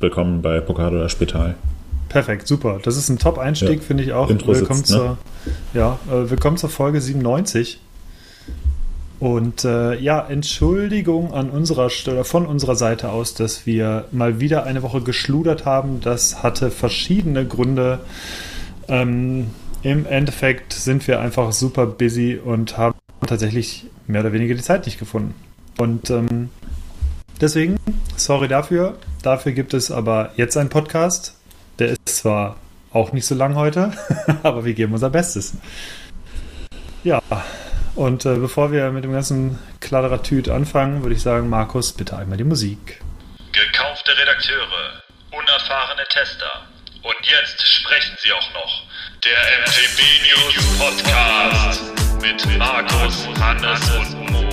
willkommen bei Pokal oder Spital. Perfekt, super. Das ist ein Top-Einstieg, ja. finde ich auch. Intro willkommen, sitzt, ne? zur, ja, äh, willkommen zur Folge 97. Und äh, ja, Entschuldigung an unserer Stelle, von unserer Seite aus, dass wir mal wieder eine Woche geschludert haben. Das hatte verschiedene Gründe. Ähm, Im Endeffekt sind wir einfach super busy und haben tatsächlich mehr oder weniger die Zeit nicht gefunden. Und ähm, deswegen, sorry dafür. Dafür gibt es aber jetzt einen Podcast der ist zwar auch nicht so lang heute, aber wir geben unser Bestes. Ja, und äh, bevor wir mit dem ganzen Kladderattüt anfangen, würde ich sagen, Markus, bitte einmal die Musik. Gekaufte Redakteure, unerfahrene Tester. Und jetzt sprechen sie auch noch. Der MTB News Podcast mit Markus, Hannes und Moritz.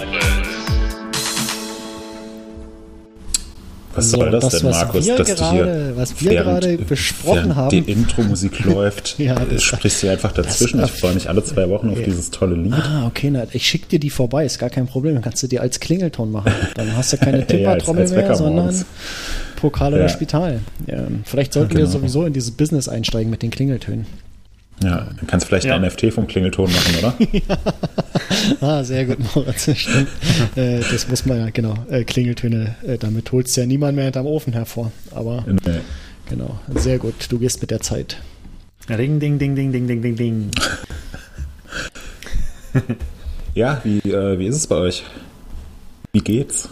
Was soll das, das denn, Markus? dass gerade, du hier was wir während, gerade besprochen haben. Die Intro-Musik läuft, ja, sprichst du einfach dazwischen. ich freue mich alle zwei Wochen auf dieses tolle Lied. Ah, okay, na, ich schicke dir die vorbei, ist gar kein Problem. Dann kannst du dir als Klingelton machen. Dann hast du keine Timbertrommel ja, mehr, sondern Pokal oder ja. Spital. Ja, vielleicht sollten genau. wir sowieso in dieses Business einsteigen mit den Klingeltönen. Ja, dann kannst du vielleicht ja. ein NFT vom Klingelton machen, oder? ja. Ah, sehr gut, Moritz. Stimmt. äh, das muss man ja, genau. Äh, Klingeltöne, äh, damit holst du ja niemand mehr hinterm Ofen hervor. Aber nee. genau, sehr gut. Du gehst mit der Zeit. Ding, ding, ding, ding, ding, ding, ding, ding. ja, wie, äh, wie ist es bei euch? Wie geht's?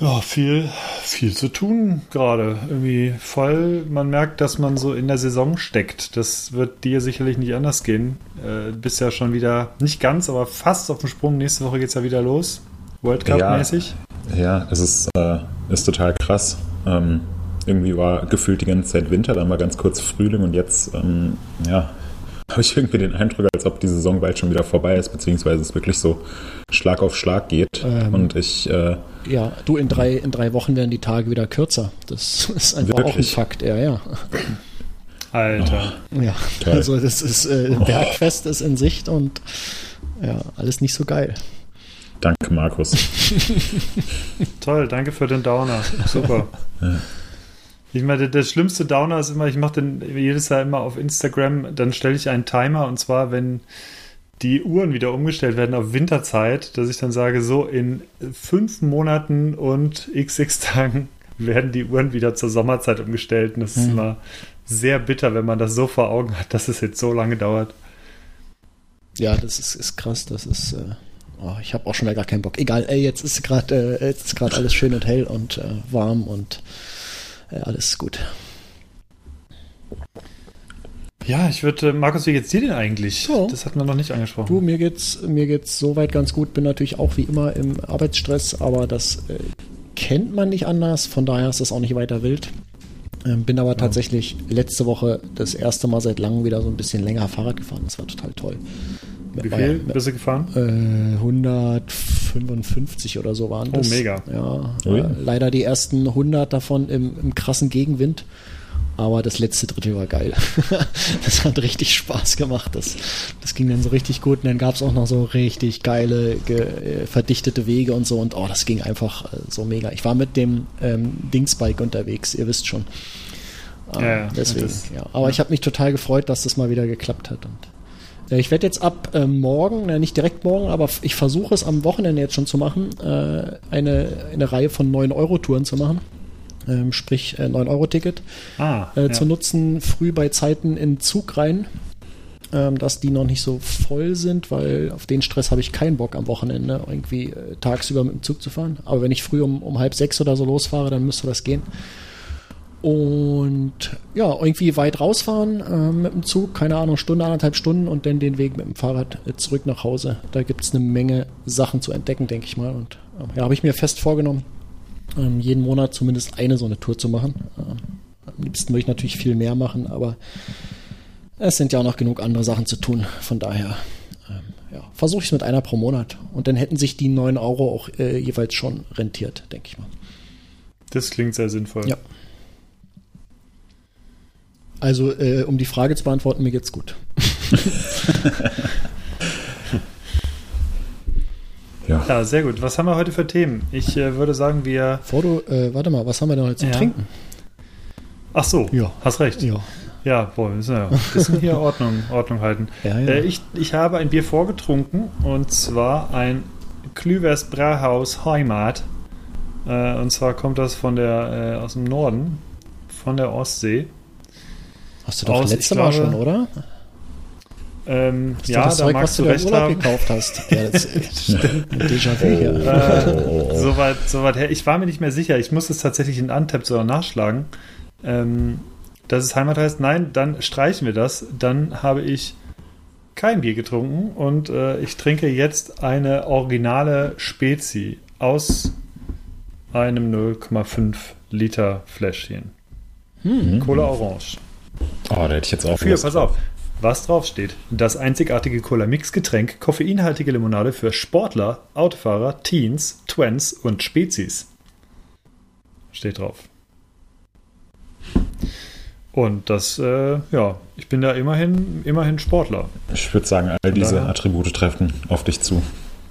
Ja, viel, viel zu tun gerade. Irgendwie voll. Man merkt, dass man so in der Saison steckt. Das wird dir sicherlich nicht anders gehen. Äh, bist ja schon wieder, nicht ganz, aber fast auf dem Sprung. Nächste Woche geht es ja wieder los. World Cup-mäßig. Ja, ja, es ist, äh, ist total krass. Ähm, irgendwie war gefühlt die ganze Zeit Winter, dann war ganz kurz Frühling und jetzt, ähm, ja, habe ich irgendwie den Eindruck, als ob die Saison bald schon wieder vorbei ist, beziehungsweise es wirklich so Schlag auf Schlag geht. Ähm, und ich. Äh, ja, du, in drei, in drei Wochen werden die Tage wieder kürzer. Das ist einfach wirklich? auch ein Fakt, ja, ja. Alter. Oh, ja, Toll. also das ist, äh, Bergfest ist in Sicht und ja, alles nicht so geil. Danke, Markus. Toll, danke für den Downer. Super. ja. Ich meine, das schlimmste Downer ist immer, ich mache den jedes Jahr immer auf Instagram, dann stelle ich einen Timer und zwar, wenn die Uhren wieder umgestellt werden auf Winterzeit, dass ich dann sage, so in fünf Monaten und xx Tagen werden die Uhren wieder zur Sommerzeit umgestellt. Und das mhm. ist immer sehr bitter, wenn man das so vor Augen hat, dass es jetzt so lange dauert. Ja, das ist, ist krass. Das ist. Äh, oh, ich habe auch schon wieder gar keinen Bock. Egal, ey, jetzt ist gerade äh, jetzt ist gerade alles schön und hell und äh, warm und alles gut. Ja, ich würde, Markus, wie geht's dir denn eigentlich? Ja. Das hatten wir noch nicht angesprochen. Du, mir geht's, mir geht's soweit ganz gut. Bin natürlich auch wie immer im Arbeitsstress, aber das äh, kennt man nicht anders. Von daher ist das auch nicht weiter wild. Ähm, bin aber ja. tatsächlich letzte Woche das erste Mal seit langem wieder so ein bisschen länger Fahrrad gefahren. Das war total toll. Wie viel ja, bist du gefahren? Äh, 155 oder so waren oh, das. Oh, mega. Ja, äh, leider die ersten 100 davon im, im krassen Gegenwind. Aber das letzte Drittel war geil. das hat richtig Spaß gemacht. Das, das ging dann so richtig gut. Und dann gab es auch noch so richtig geile, ge, äh, verdichtete Wege und so. Und oh, das ging einfach äh, so mega. Ich war mit dem ähm, Dingsbike unterwegs, ihr wisst schon. Ähm, ja, deswegen, das, ja. Aber ja. ich habe mich total gefreut, dass das mal wieder geklappt hat. Und ich werde jetzt ab äh, morgen, äh, nicht direkt morgen, aber ich versuche es am Wochenende jetzt schon zu machen, äh, eine, eine Reihe von 9-Euro-Touren zu machen ähm, sprich äh, 9-Euro-Ticket, ah, äh, ja. zu nutzen, früh bei Zeiten in Zug rein, ähm, dass die noch nicht so voll sind, weil auf den Stress habe ich keinen Bock am Wochenende, irgendwie äh, tagsüber mit dem Zug zu fahren. Aber wenn ich früh um, um halb sechs oder so losfahre, dann müsste das gehen. Und ja, irgendwie weit rausfahren äh, mit dem Zug, keine Ahnung, Stunde, anderthalb Stunden und dann den Weg mit dem Fahrrad äh, zurück nach Hause. Da gibt es eine Menge Sachen zu entdecken, denke ich mal. Und äh, ja, habe ich mir fest vorgenommen, ähm, jeden Monat zumindest eine so eine Tour zu machen. Ähm, am liebsten würde ich natürlich viel mehr machen, aber es sind ja auch noch genug andere Sachen zu tun. Von daher ähm, ja, versuche ich es mit einer pro Monat. Und dann hätten sich die 9 Euro auch äh, jeweils schon rentiert, denke ich mal. Das klingt sehr sinnvoll. Ja. Also, äh, um die Frage zu beantworten, mir geht's gut. Ja. ja, sehr gut. Was haben wir heute für Themen? Ich äh, würde sagen, wir. Vor du, äh, warte mal, was haben wir denn heute zum ja. Trinken? Ach so, Ja. hast recht. Ja. Ja, boah, wir müssen ja ein bisschen hier Ordnung, Ordnung halten. Ja, ja. Äh, ich, ich habe ein Bier vorgetrunken und zwar ein Klüvers Brauhaus Heimat. Äh, und zwar kommt das von der, äh, aus dem Norden, von der Ostsee. Hast du doch Aus, letzte ich Mal schon, oder? Ähm, ja, du das da Zeug, was magst du du recht haben. gekauft hast? Ja, das ein Déjà-vu hier. Äh, Soweit so weit her. Ich war mir nicht mehr sicher. Ich muss es tatsächlich in Untapped sogar nachschlagen. Ähm, dass es Heimat heißt, nein, dann streichen wir das. Dann habe ich kein Bier getrunken und äh, ich trinke jetzt eine originale Spezi aus einem 0,5 Liter Fläschchen. Cola Orange. Oh, da hätte ich jetzt auch Für, Lust pass auf, was drauf steht. Das einzigartige Cola-Mix-Getränk, koffeinhaltige Limonade für Sportler, Autofahrer, Teens, Twents und Spezies. Steht drauf. Und das, äh, ja, ich bin da immerhin, immerhin Sportler. Ich würde sagen, all diese Attribute treffen auf dich zu.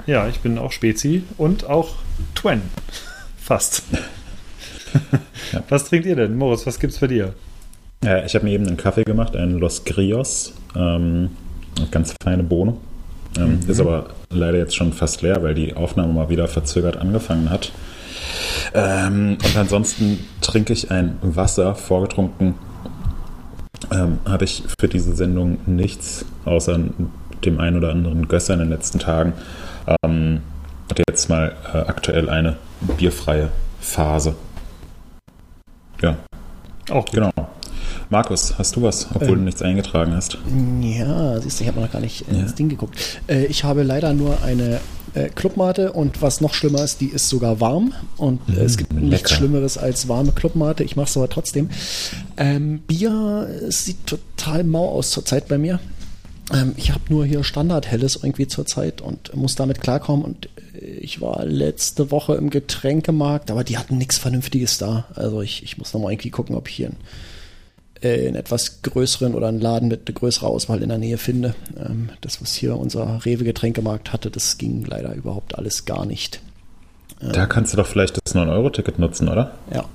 Ja, ich bin auch Spezi und auch Twen. Fast. Ja. Was trinkt ihr denn? Moritz, was gibt's bei dir? Ja, ich habe mir eben einen Kaffee gemacht, einen Los Grios. Ähm, ganz feine Bohne. Ähm, Ist aber leider jetzt schon fast leer, weil die Aufnahme mal wieder verzögert angefangen hat. Ähm, und ansonsten trinke ich ein Wasser, vorgetrunken. Ähm, habe ich für diese Sendung nichts außer dem einen oder anderen Gösser in den letzten Tagen. Ähm, und jetzt mal äh, aktuell eine bierfreie Phase. Ja, Auch gut. Genau. Markus, hast du was, obwohl du nichts eingetragen hast? Ja, siehst du, ich habe noch gar nicht äh, Ja. ins Ding geguckt. Äh, ich habe leider nur eine äh, Clubmate und was noch schlimmer ist, die ist sogar warm und äh, es gibt Mm, nichts lecker. Schlimmeres als warme Clubmate. Ich mache es aber trotzdem. Ähm, Bier sieht total mau aus zurzeit bei mir. Ähm, ich habe nur hier Standard-Helles irgendwie zurzeit und muss damit klarkommen. Und äh, ich war letzte Woche im Getränkemarkt, aber die hatten nichts Vernünftiges da. Also ich, ich muss nochmal irgendwie gucken, ob ich hier einen, äh, einen etwas größeren oder einen Laden mit größerer Auswahl in der Nähe finde. Ähm, das, was hier unser Rewe-Getränkemarkt hatte, das ging leider überhaupt alles gar nicht. Da kannst du doch vielleicht das 9-Euro-Ticket nutzen, oder? Ja.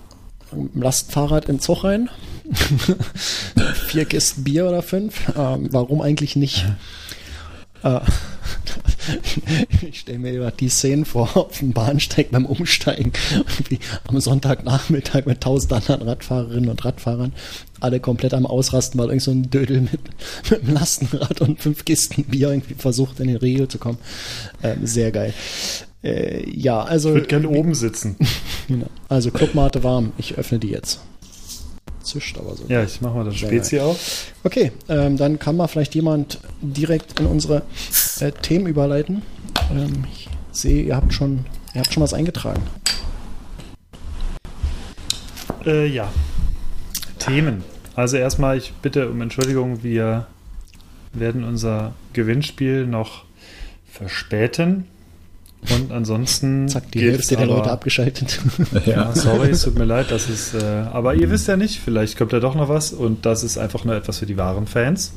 Mit dem Lastfahrrad in Zug rein. Vier Kisten Bier oder fünf. Ähm, warum eigentlich nicht? Äh, ich stelle mir immer die Szenen vor auf dem Bahnsteig beim Umsteigen. Irgendwie am Sonntagnachmittag mit tausend anderen Radfahrerinnen und Radfahrern. Alle komplett am Ausrasten, weil irgend so ein Dödel mit, mit einem Lastenrad und fünf Kisten Bier irgendwie versucht, in den Riegel zu kommen. Ähm, sehr geil. Äh, ja, also. Ich würde gerne oben sitzen. Genau. Also Clubmate warm. Ich öffne die jetzt. Zischt aber so. Ja, ich mache mal das Spezi auf. Okay, ähm, dann kann mal vielleicht jemand direkt in unsere äh, Themen überleiten. Ähm, ich sehe, ihr habt schon, ihr habt schon was eingetragen. Äh, ja. Themen. Also erstmal, ich bitte um Entschuldigung, wir werden unser Gewinnspiel noch verspäten. Und ansonsten. Zack, die Hälfte der aber- Leute abgeschaltet. Ja, sorry, es tut mir leid, das ist. Äh, aber ihr wisst ja nicht, vielleicht kommt ja doch noch was und das ist einfach nur etwas für die wahren Fans.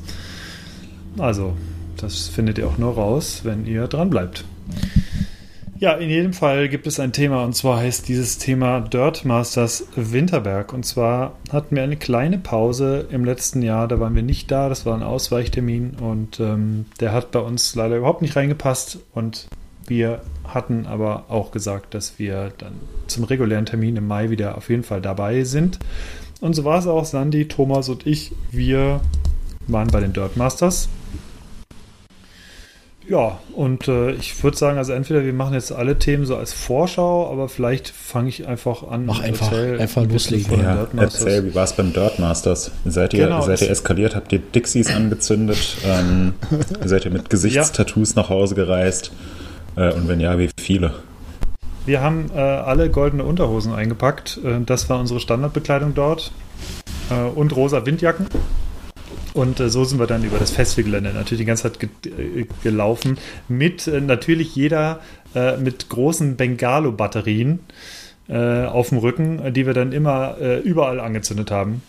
Also, das findet ihr auch nur raus, wenn ihr dran bleibt. Ja, in jedem Fall gibt es ein Thema und zwar heißt dieses Thema Dirt Masters Winterberg. Und zwar hatten wir eine kleine Pause im letzten Jahr, da waren wir nicht da, das war ein Ausweichtermin und ähm, der hat bei uns leider überhaupt nicht reingepasst und wir hatten aber auch gesagt, dass wir dann zum regulären Termin im Mai wieder auf jeden Fall dabei sind. Und so war es auch. Sandy, Thomas und ich, wir waren bei den Dirt Masters. Ja, und äh, ich würde sagen, also entweder wir machen jetzt alle Themen so als Vorschau, aber vielleicht fange ich einfach an. Mach einfach- erzähl einfach loslegen. Ja, Dirt Masters. erzähl, wie war es beim Dirt Masters? Seid ihr, Genau, seid ihr es- eskaliert? Habt ihr Dixies angezündet? Ähm, seid ihr mit Gesichtstattoos nach Hause gereist? Äh, und wenn ja, wie viele? Wir haben äh, alle goldene Unterhosen eingepackt. Äh, das war unsere Standardbekleidung dort. Äh, und rosa Windjacken. Und äh, so sind wir dann über das Festivalgelände natürlich die ganze Zeit ge äh, gelaufen. Mit äh, natürlich jeder äh, mit großen Bengalo-Batterien äh, auf dem Rücken, äh, die wir dann immer überall angezündet haben.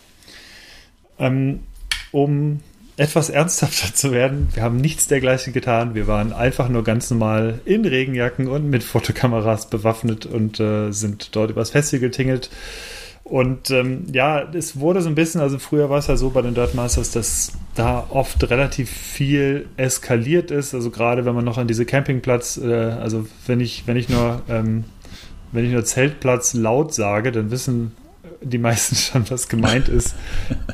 Ähm, um etwas ernsthafter zu werden, wir haben nichts dergleichen getan. Wir waren einfach nur ganz normal in Regenjacken und mit Fotokameras bewaffnet und sind dort übers Festival getingelt. Und ähm, ja, es wurde so ein bisschen, also früher war es ja so bei den Dirt Masters, dass da oft relativ viel eskaliert ist. Also gerade wenn man noch an diese Campingplatz, äh, also wenn ich, wenn ich nur, ähm, wenn ich nur Zeltplatz laut sage, dann wissen die meisten schon, was gemeint ist.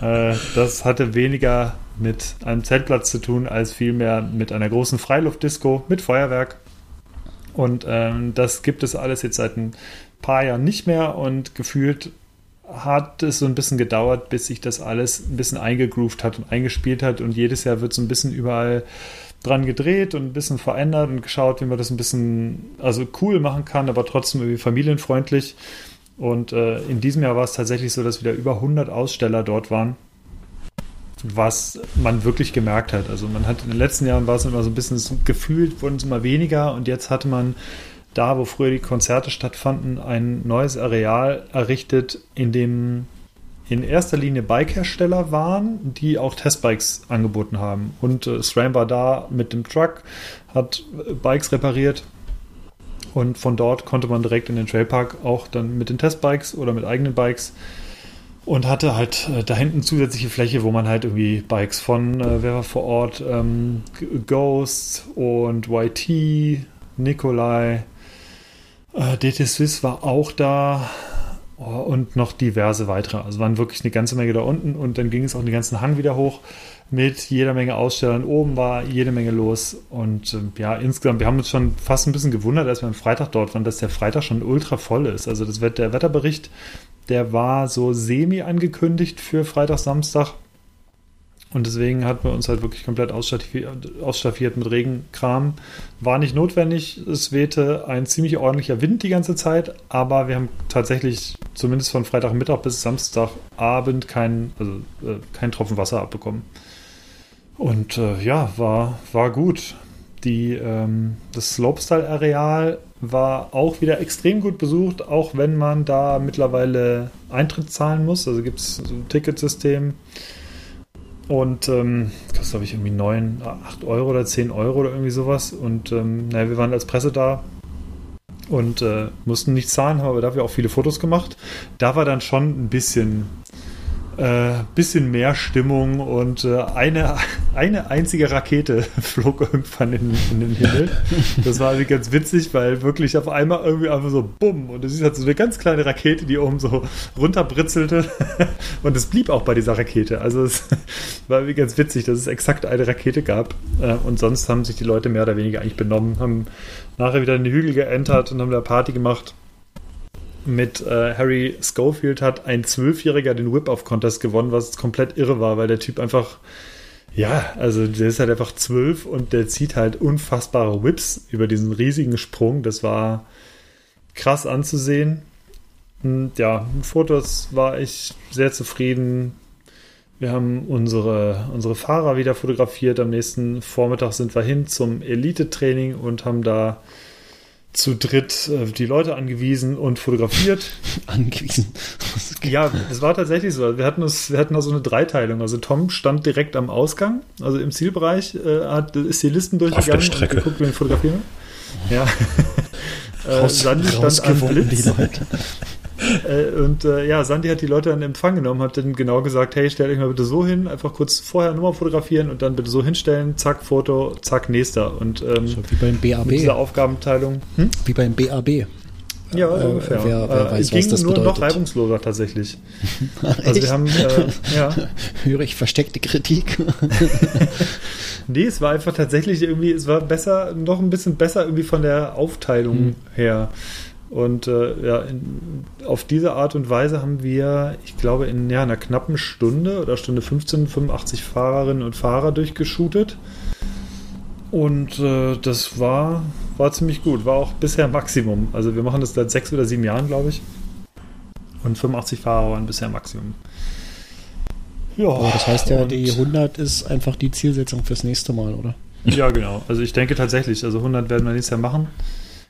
äh, das hatte weniger mit einem Zeltplatz zu tun, als vielmehr mit einer großen Freiluftdisco mit Feuerwerk. Und ähm, das gibt es alles jetzt seit ein paar Jahren nicht mehr und gefühlt hat es so ein bisschen gedauert, bis sich das alles ein bisschen eingegroovt hat und eingespielt hat und jedes Jahr wird so ein bisschen überall dran gedreht und ein bisschen verändert und geschaut, wie man das ein bisschen also cool machen kann, aber trotzdem irgendwie familienfreundlich. Und äh, in diesem Jahr war es tatsächlich so, dass wieder über 100 Aussteller dort waren, was man wirklich gemerkt hat. Also man hat in den letzten Jahren war es immer so ein bisschen gefühlt, wurden es immer weniger und jetzt hatte man da, wo früher die Konzerte stattfanden, ein neues Areal errichtet, in dem in erster Linie Bikehersteller waren, die auch Testbikes angeboten haben. Und äh, SRAM war da mit dem Truck, hat äh, Bikes repariert und von dort konnte man direkt in den Trailpark auch dann mit den Testbikes oder mit eigenen Bikes und hatte halt äh, da hinten zusätzliche Fläche, wo man halt irgendwie Bikes von, äh, wer war vor Ort, ähm, Ghost und YT, Nikolai, äh, DT Swiss war auch da oh, und noch diverse weitere. Also waren wirklich eine ganze Menge da unten und dann ging es auch den ganzen Hang wieder hoch mit jeder Menge Ausstellern. Oben war jede Menge los und äh, ja, insgesamt, wir haben uns schon fast ein bisschen gewundert, als wir am Freitag dort waren, dass der Freitag schon ultra voll ist. Also das, der Wetterbericht, der war so semi angekündigt für Freitag, Samstag und deswegen hatten wir uns halt wirklich komplett ausstaffiert mit Regenkram. War nicht notwendig. Es wehte ein ziemlich ordentlicher Wind die ganze Zeit, aber wir haben tatsächlich zumindest von Freitagmittag bis Samstagabend keinen also, äh, kein Tropfen Wasser abbekommen. Und äh, ja, war, war gut. Die, ähm, das Slopestyle-Areal war auch wieder extrem gut besucht, auch wenn man da mittlerweile Eintritt zahlen muss. Also gibt es so ein Ticketsystem. Und ähm, kostet, glaube ich, irgendwie 9, 8 Euro oder 10 Euro oder irgendwie sowas. Und ähm, naja, wir waren als Presse da und äh, mussten nicht zahlen, haben aber dafür auch viele Fotos gemacht. Da war dann schon ein bisschen äh, bisschen mehr Stimmung und äh, eine, eine einzige Rakete flog irgendwann in, in, den Himmel. Das war irgendwie ganz witzig, weil wirklich auf einmal irgendwie einfach so bumm und es ist halt so eine ganz kleine Rakete, die oben so runterbritzelte und es blieb auch bei dieser Rakete. Also es war irgendwie ganz witzig, dass es exakt eine Rakete gab äh, und sonst haben sich die Leute mehr oder weniger eigentlich benommen, haben nachher wieder in die Hügel geentert und haben da Party gemacht mit äh, Harry Schofield hat ein Zwölfjähriger den Whip-Off-Contest gewonnen, was komplett irre war, weil der Typ einfach, ja, also der ist halt einfach zwölf und der zieht halt unfassbare Whips über diesen riesigen Sprung. Das war krass anzusehen. Und ja, Fotos war ich sehr zufrieden. Wir haben unsere, unsere Fahrer wieder fotografiert. Am nächsten Vormittag sind wir hin zum Elite-Training und haben da zu dritt äh, die Leute angewiesen und fotografiert. angewiesen. ja, es war tatsächlich so. Wir hatten, das, wir hatten da so eine Dreiteilung. Also Tom stand direkt am Ausgang, also im Zielbereich, äh, hat, ist die Listen durchgegangen und geguckt, wen fotografieren. Ja. äh, Sandy stand am Blitz. Die Leute. Äh, und äh, ja, Sandy hat die Leute in Empfang genommen, hat dann genau gesagt, hey, stellt euch mal bitte so hin, einfach kurz vorher Nummer fotografieren und dann bitte so hinstellen, zack, Foto, zack, nächster. Und ähm, so wie beim BAB. Diese Aufgabenteilung. Hm? Wie beim BAB. Ja, äh, ungefähr. Wer, wer äh, weiß, ging nur bedeutet. noch reibungsloser tatsächlich. also wir haben, äh, ja. Höre ich versteckte Kritik. nee, es war einfach tatsächlich irgendwie, es war besser, noch ein bisschen besser irgendwie von der Aufteilung hm. her. Und äh, ja, in, auf diese Art und Weise haben wir, ich glaube, in ja, einer knappen Stunde oder Stunde 15, 85 Fahrerinnen und Fahrer durchgeshootet. Und äh, das war, war ziemlich gut. War auch bisher Maximum. Also wir machen das seit sechs oder sieben Jahren, glaube ich. Und 85 Fahrer waren bisher Maximum. Ja, Aber das heißt ja, die 100 ist einfach die Zielsetzung fürs nächste Mal, oder? Ja, genau. Also ich denke tatsächlich, also 100 werden wir nächstes Jahr machen.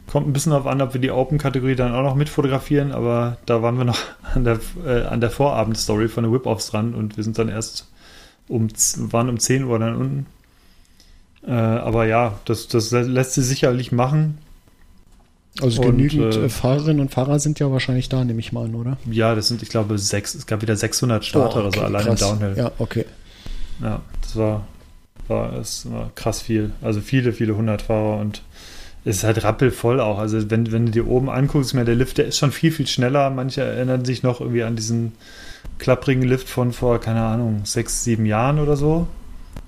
Kommt ein bisschen darauf an, ob wir die Open-Kategorie dann auch noch mit fotografieren, aber da waren wir noch an der, äh, an der Vorabend-Story von den Whip-Offs dran und wir sind dann erst um, waren um 10 Uhr dann unten. Äh, aber ja, das, das lässt sich sicherlich machen. Also Und, genügend äh, äh, Fahrerinnen und Fahrer sind ja wahrscheinlich da, nehme ich mal an, oder? Ja, das sind, ich glaube, sechs, es gab wieder 600 Starter oder so okay, allein krass. im Downhill. Ja, okay. Ja, das war, war, es war krass viel. Also viele, viele hundert Fahrer und es ist halt rappelvoll auch. Also wenn, wenn du dir oben anguckst, ich der Lift, der ist schon viel, viel schneller. Manche erinnern sich noch irgendwie an diesen klapprigen Lift von vor, keine Ahnung, sechs, sieben Jahren oder so.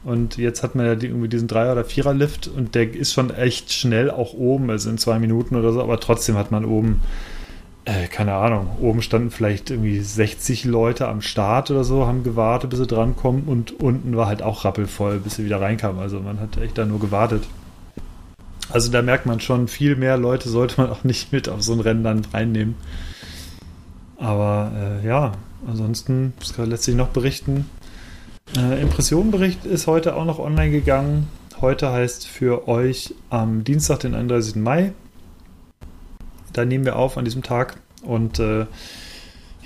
Und jetzt hat man ja die, irgendwie diesen Dreier- oder Vierer-Lift und der ist schon echt schnell auch oben, also in zwei Minuten oder so, aber trotzdem hat man oben, äh, keine Ahnung, oben standen vielleicht irgendwie 60 Leute am Start oder so, haben gewartet, bis sie drankommen und unten war halt auch rappelvoll, bis sie wieder reinkamen. Also man hat echt da nur gewartet. Also da merkt man schon, viel mehr Leute sollte man auch nicht mit auf so ein Rennen dann reinnehmen. Aber äh, ja, ansonsten, was kann letztlich noch berichten? Äh, Impressionenbericht ist heute auch noch online gegangen. Heute heißt für euch am Dienstag, den 31. Mai. Da nehmen wir auf an diesem Tag. Und äh,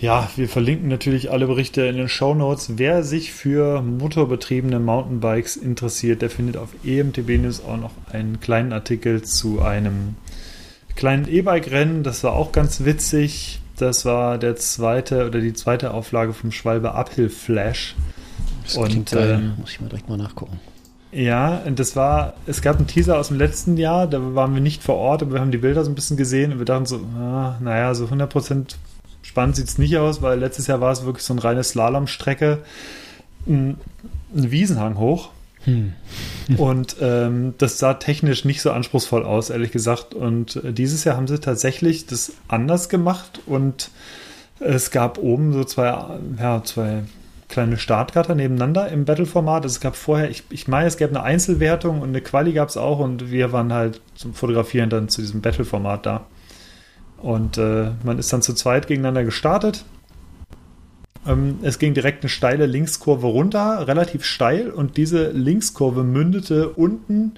ja, wir verlinken natürlich alle Berichte in den Show Notes. Wer sich für motorbetriebene Mountainbikes interessiert, der findet auf EMTB News auch noch einen kleinen Artikel zu einem kleinen E-Bike-Rennen. Das war auch ganz witzig. Das war der zweite oder die zweite Auflage vom Schwalbe Uphill Flash. Das Und, ähm, Muss ich mal direkt mal nachgucken. Ja, und das war, es gab einen Teaser aus dem letzten Jahr, da waren wir nicht vor Ort, aber wir haben die Bilder so ein bisschen gesehen und wir dachten so, ah, naja, so 100% spannend sieht es nicht aus, weil letztes Jahr war es wirklich so eine reine Slalomstrecke, ein, ein Wiesenhang hoch. Hm. Und ähm, das sah technisch nicht so anspruchsvoll aus, ehrlich gesagt. Und äh, dieses Jahr haben sie tatsächlich das anders gemacht und es gab oben so zwei, ja, zwei kleine Startgatter nebeneinander im Battle-Format. Also es gab vorher, ich, ich meine, es gab eine Einzelwertung und eine Quali gab es auch und wir waren halt zum Fotografieren dann zu diesem Battle-Format da. Und äh, man ist dann zu zweit gegeneinander gestartet. Ähm, es ging direkt eine steile Linkskurve runter, relativ steil, und diese Linkskurve mündete unten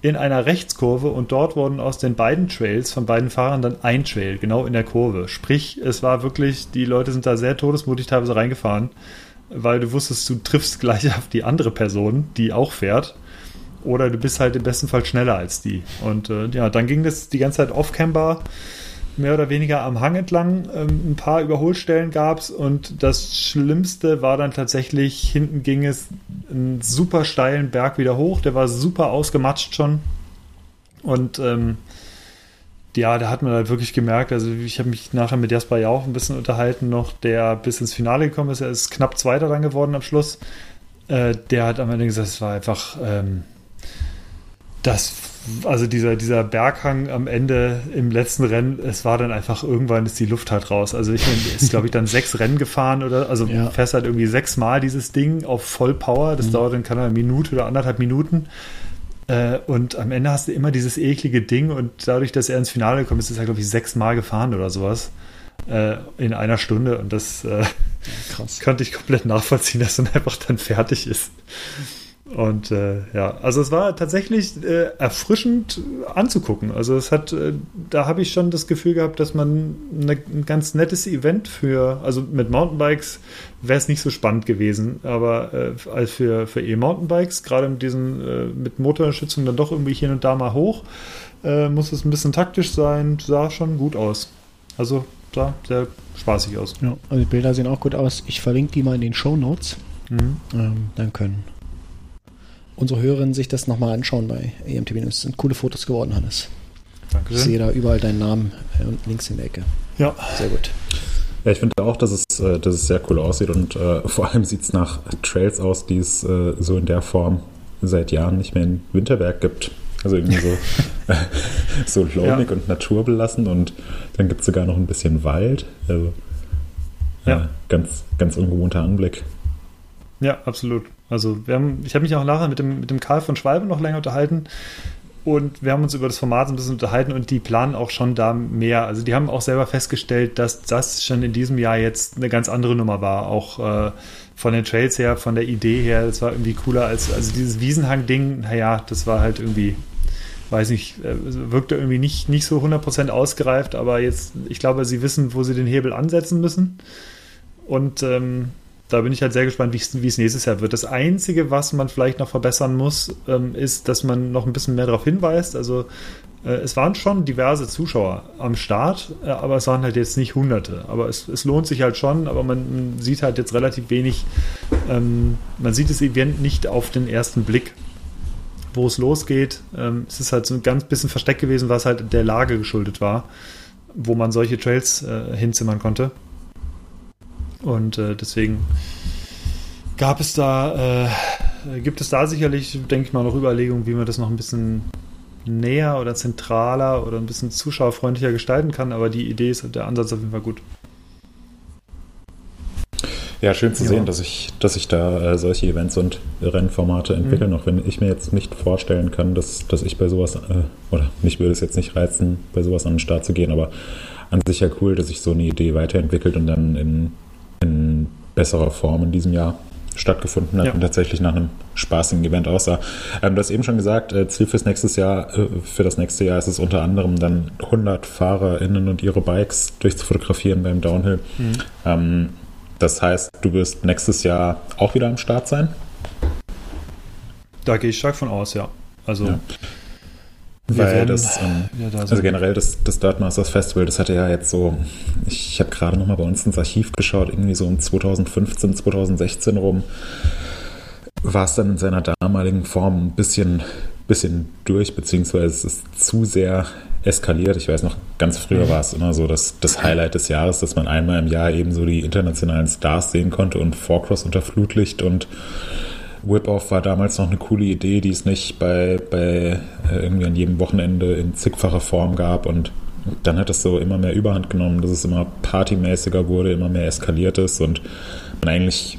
in einer Rechtskurve und dort wurden aus den beiden Trails von beiden Fahrern dann ein Trail, genau in der Kurve. Sprich, es war wirklich, die Leute sind da sehr todesmutig teilweise reingefahren, weil du wusstest, du triffst gleich auf die andere Person, die auch fährt. Oder du bist halt im besten Fall schneller als die. Und äh, ja, dann ging das die ganze Zeit off-camber mehr oder weniger am Hang entlang. Ähm, ein paar Überholstellen gab es und das Schlimmste war dann tatsächlich, hinten ging es einen super steilen Berg wieder hoch, der war super ausgematscht schon. Und ähm, ja, da hat man halt wirklich gemerkt, also ich habe mich nachher mit Jasper ja auch ein bisschen unterhalten noch, der bis ins Finale gekommen ist, er ist knapp Zweiter dann geworden am Schluss. Äh, der hat am Ende gesagt, es war einfach ähm, das, also dieser, dieser Berghang am Ende im letzten Rennen, es war dann einfach, irgendwann ist die Luft halt raus. Also ich meine, ist, glaube ich, dann sechs Rennen gefahren oder, also Ja. fährst halt irgendwie sechsmal dieses Ding auf Vollpower. Das dauert dann, keine Minute oder anderthalb Minuten. Äh, und am Ende hast du immer dieses eklige Ding und dadurch, dass er ins Finale gekommen ist, ist er, glaube ich, sechsmal gefahren oder sowas. Äh, in einer Stunde und das äh, Krass. konnte ich komplett nachvollziehen, dass dann einfach dann fertig ist. Und äh, ja, also es war tatsächlich äh, erfrischend anzugucken. Also es hat, äh, da habe ich schon das Gefühl gehabt, dass man eine, ein ganz nettes Event für, also mit Mountainbikes wäre es nicht so spannend gewesen, aber äh, als für, für E-Mountainbikes, gerade mit diesen, äh, mit Motorunterstützung dann doch irgendwie hier und da mal hoch, äh, muss es ein bisschen taktisch sein, sah schon gut aus. Also sah sehr spaßig aus. Ja, also die Bilder sehen auch gut aus. Ich verlinke die mal in den Show Notes. Mhm. Ähm, dann können unsere Hörerinnen sich das nochmal anschauen bei EMTB News. Das sind coole Fotos geworden, Hannes. Ich Dankeschön. sehe da überall deinen Namen äh, und links in der Ecke. Ja, Sehr gut. Ja, ich finde auch, dass es, äh, dass es sehr cool aussieht und äh, vor allem sieht es nach Trails aus, die es äh, so in der Form seit Jahren nicht mehr in Winterberg gibt. Also irgendwie so, so launig Ja. und naturbelassen und dann gibt es sogar noch ein bisschen Wald. Also Ja. ja. ganz, ganz ungewohnter Anblick. Ja, absolut. Also wir haben, ich habe mich auch nachher mit dem, mit dem Karl von Schwalbe noch länger unterhalten und wir haben uns über das Format ein bisschen unterhalten und die planen auch schon da mehr. Also die haben auch selber festgestellt, dass das schon in diesem Jahr jetzt eine ganz andere Nummer war. Auch äh, von den Trails her, von der Idee her, das war irgendwie cooler als also dieses Wiesenhang-Ding, naja, das war halt irgendwie, weiß nicht, äh, wirkte irgendwie nicht, nicht so 100% ausgereift, aber jetzt, ich glaube, sie wissen, wo sie den Hebel ansetzen müssen. Und ähm, da bin ich halt sehr gespannt, wie es nächstes Jahr wird. Das Einzige, was man vielleicht noch verbessern muss, ähm, ist, dass man noch ein bisschen mehr darauf hinweist. Also äh, es waren schon diverse Zuschauer am Start, äh, aber es waren halt jetzt nicht Hunderte. Aber es, es lohnt sich halt schon, aber man, man sieht halt jetzt relativ wenig, ähm, man sieht das Event nicht auf den ersten Blick, wo es losgeht. Ähm, es ist halt so ein ganz bisschen versteckt gewesen, was halt der Lage geschuldet war, wo man solche Trails äh, hinzimmern konnte. Und äh, deswegen gab es da, äh, gibt es da sicherlich, denke ich mal, noch Überlegungen, wie man das noch ein bisschen näher oder zentraler oder ein bisschen zuschauerfreundlicher gestalten kann, aber die Idee ist, der Ansatz auf jeden Fall gut. Ja, schön zu ja. sehen, dass ich, dass ich da äh, solche Events und Rennformate entwickle, mhm. auch wenn ich mir jetzt nicht vorstellen kann, dass, dass ich bei sowas, äh, oder mich würde es jetzt nicht reizen, bei sowas an den Start zu gehen, aber an sich ja cool, dass sich so eine Idee weiterentwickelt und dann in, in besserer Form in diesem Jahr stattgefunden hat ja. und tatsächlich nach einem spaßigen Event aussah. Ähm, du hast eben schon gesagt, äh, Ziel fürs nächstes Jahr, äh, für das nächste Jahr ist es unter anderem dann 100 FahrerInnen und ihre Bikes durchzufotografieren beim Downhill. Mhm. Ähm, das heißt, du wirst nächstes Jahr auch wieder am Start sein? Da gehe ich stark von aus, ja. Also ja. Weil das, ähm, ja, da also generell das, das Dirt Masters Festival, das hatte ja jetzt so, ich, ich habe gerade nochmal bei uns ins Archiv geschaut, irgendwie so um 2015, 2016 rum, war es dann in seiner damaligen Form ein bisschen, bisschen durch, beziehungsweise es ist zu sehr eskaliert. Ich weiß noch, ganz früher mhm. war es immer so dass das Highlight des Jahres, dass man einmal im Jahr eben so die internationalen Stars sehen konnte und Forecross unter Flutlicht und Whip-Off war damals noch eine coole Idee, die es nicht bei, bei äh, irgendwie an jedem Wochenende in zigfacher Form gab und dann hat es so immer mehr Überhand genommen, dass es immer partymäßiger wurde, immer mehr eskaliert ist und man eigentlich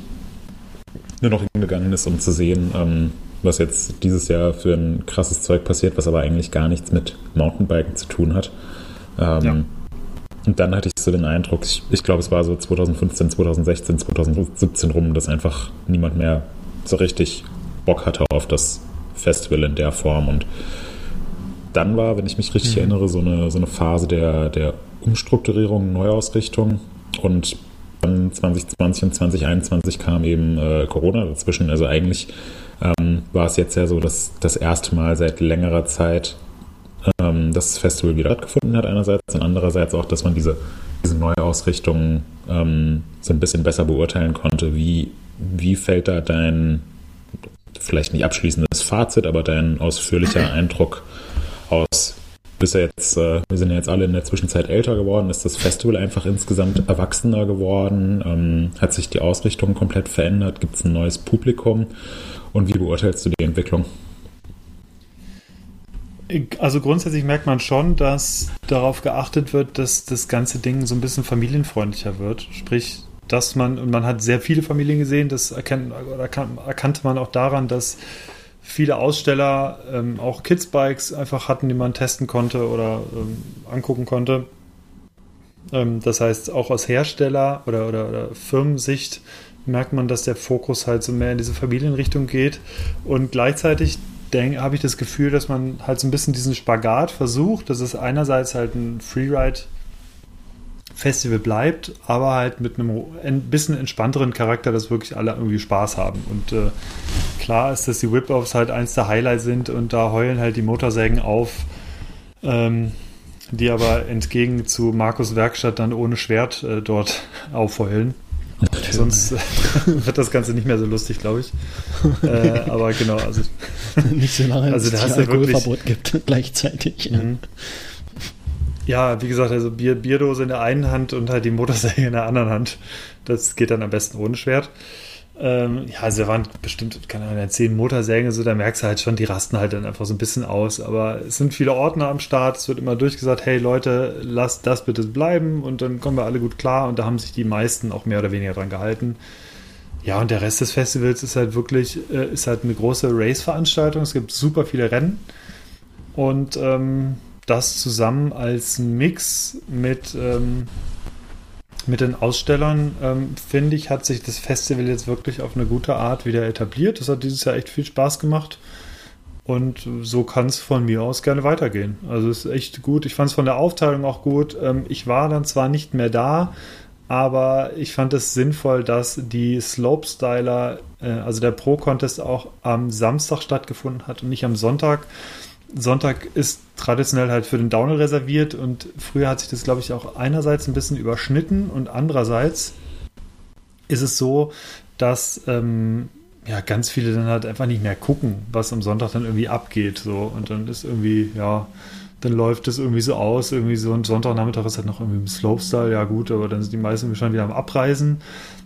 nur noch hingegangen ist, um zu sehen, ähm, was jetzt dieses Jahr für ein krasses Zeug passiert, was aber eigentlich gar nichts mit Mountainbiken zu tun hat. Ähm, ja. Und dann hatte ich so den Eindruck, ich, ich glaube, es war so 2015, 2016, 2017 rum, dass einfach niemand mehr so richtig Bock hatte auf das Festival in der Form. Und dann war, wenn ich mich richtig mhm. erinnere, so eine, so eine Phase der, der Umstrukturierung, Neuausrichtung. Und dann 2020 und 2021 kam eben äh, Corona dazwischen. Also eigentlich ähm, war es jetzt ja so, dass das erste Mal seit längerer Zeit ähm, das Festival wieder stattgefunden hat einerseits und andererseits auch, dass man diese, diese Neuausrichtung ähm, so ein bisschen besser beurteilen konnte, wie wie fällt da dein, vielleicht nicht abschließendes Fazit, aber dein ausführlicher Eindruck aus? Bist ja jetzt, äh, wir sind ja jetzt alle in der Zwischenzeit älter geworden, ist das Festival einfach insgesamt erwachsener geworden? Ähm, hat sich die Ausrichtung komplett verändert? Gibt es ein neues Publikum? Und wie beurteilst du die Entwicklung? Also grundsätzlich merkt man schon, dass darauf geachtet wird, dass das ganze Ding so ein bisschen familienfreundlicher wird. Sprich, dass man, und man hat sehr viele Familien gesehen, das erkennt, erkannte man auch daran, dass viele Aussteller ähm, auch Kids-Bikes einfach hatten, die man testen konnte oder ähm, angucken konnte. Ähm, das heißt, auch aus Hersteller- oder, oder, oder Firmensicht merkt man, dass der Fokus halt so mehr in diese Familienrichtung geht. Und gleichzeitig habe ich das Gefühl, dass man halt so ein bisschen diesen Spagat versucht. Das ist einerseits halt ein Freeride- Festival bleibt, aber halt mit einem ein bisschen entspannteren Charakter, dass wirklich alle irgendwie Spaß haben. Und äh, klar ist, dass die Whip-Offs halt eins der Highlights sind und da heulen halt die Motorsägen auf, ähm, die aber entgegen zu Markus Werkstatt dann ohne Schwert äh, dort aufheulen. Sonst äh, wird das Ganze nicht mehr so lustig, glaube ich. Äh, aber genau, also nicht so lange, also da hast du Alkoholverbot gibt gleichzeitig. Mhm. Ja, wie gesagt, also Bier, Bierdose in der einen Hand und halt die Motorsäge in der anderen Hand. Das geht dann am besten ohne Schwert. Ähm, ja, also da waren bestimmt, keine Ahnung, zehn Motorsägen, so, da merkst du halt schon, die rasten halt dann einfach so ein bisschen aus. Aber es sind viele Ordner am Start, es wird immer durchgesagt, hey Leute, lasst das bitte bleiben und dann kommen wir alle gut klar und da haben sich die meisten auch mehr oder weniger dran gehalten. Ja, und der Rest des Festivals ist halt wirklich, äh, ist halt eine große Race-Veranstaltung. Es gibt super viele Rennen und ähm, das zusammen als Mix mit, ähm, mit den Ausstellern, ähm, finde ich, hat sich das Festival jetzt wirklich auf eine gute Art wieder etabliert. Das hat dieses Jahr echt viel Spaß gemacht. Und so kann es von mir aus gerne weitergehen. Also es ist echt gut. Ich fand es von der Aufteilung auch gut. Ähm, ich war dann zwar nicht mehr da, aber ich fand es sinnvoll, dass die Slopestyler, äh, also der Pro-Contest auch am Samstag stattgefunden hat und nicht am Sonntag. Sonntag ist traditionell halt für den Downhill reserviert und früher hat sich das, glaube ich, auch einerseits ein bisschen überschnitten und andererseits ist es so, dass ähm, ja ganz viele dann halt einfach nicht mehr gucken, was am Sonntag dann irgendwie abgeht. So und dann ist irgendwie, ja, dann läuft es irgendwie so aus, irgendwie so ein Sonntagnachmittag ist halt noch irgendwie im Slopestyle, ja gut, aber dann sind die meisten schon wieder am Abreisen.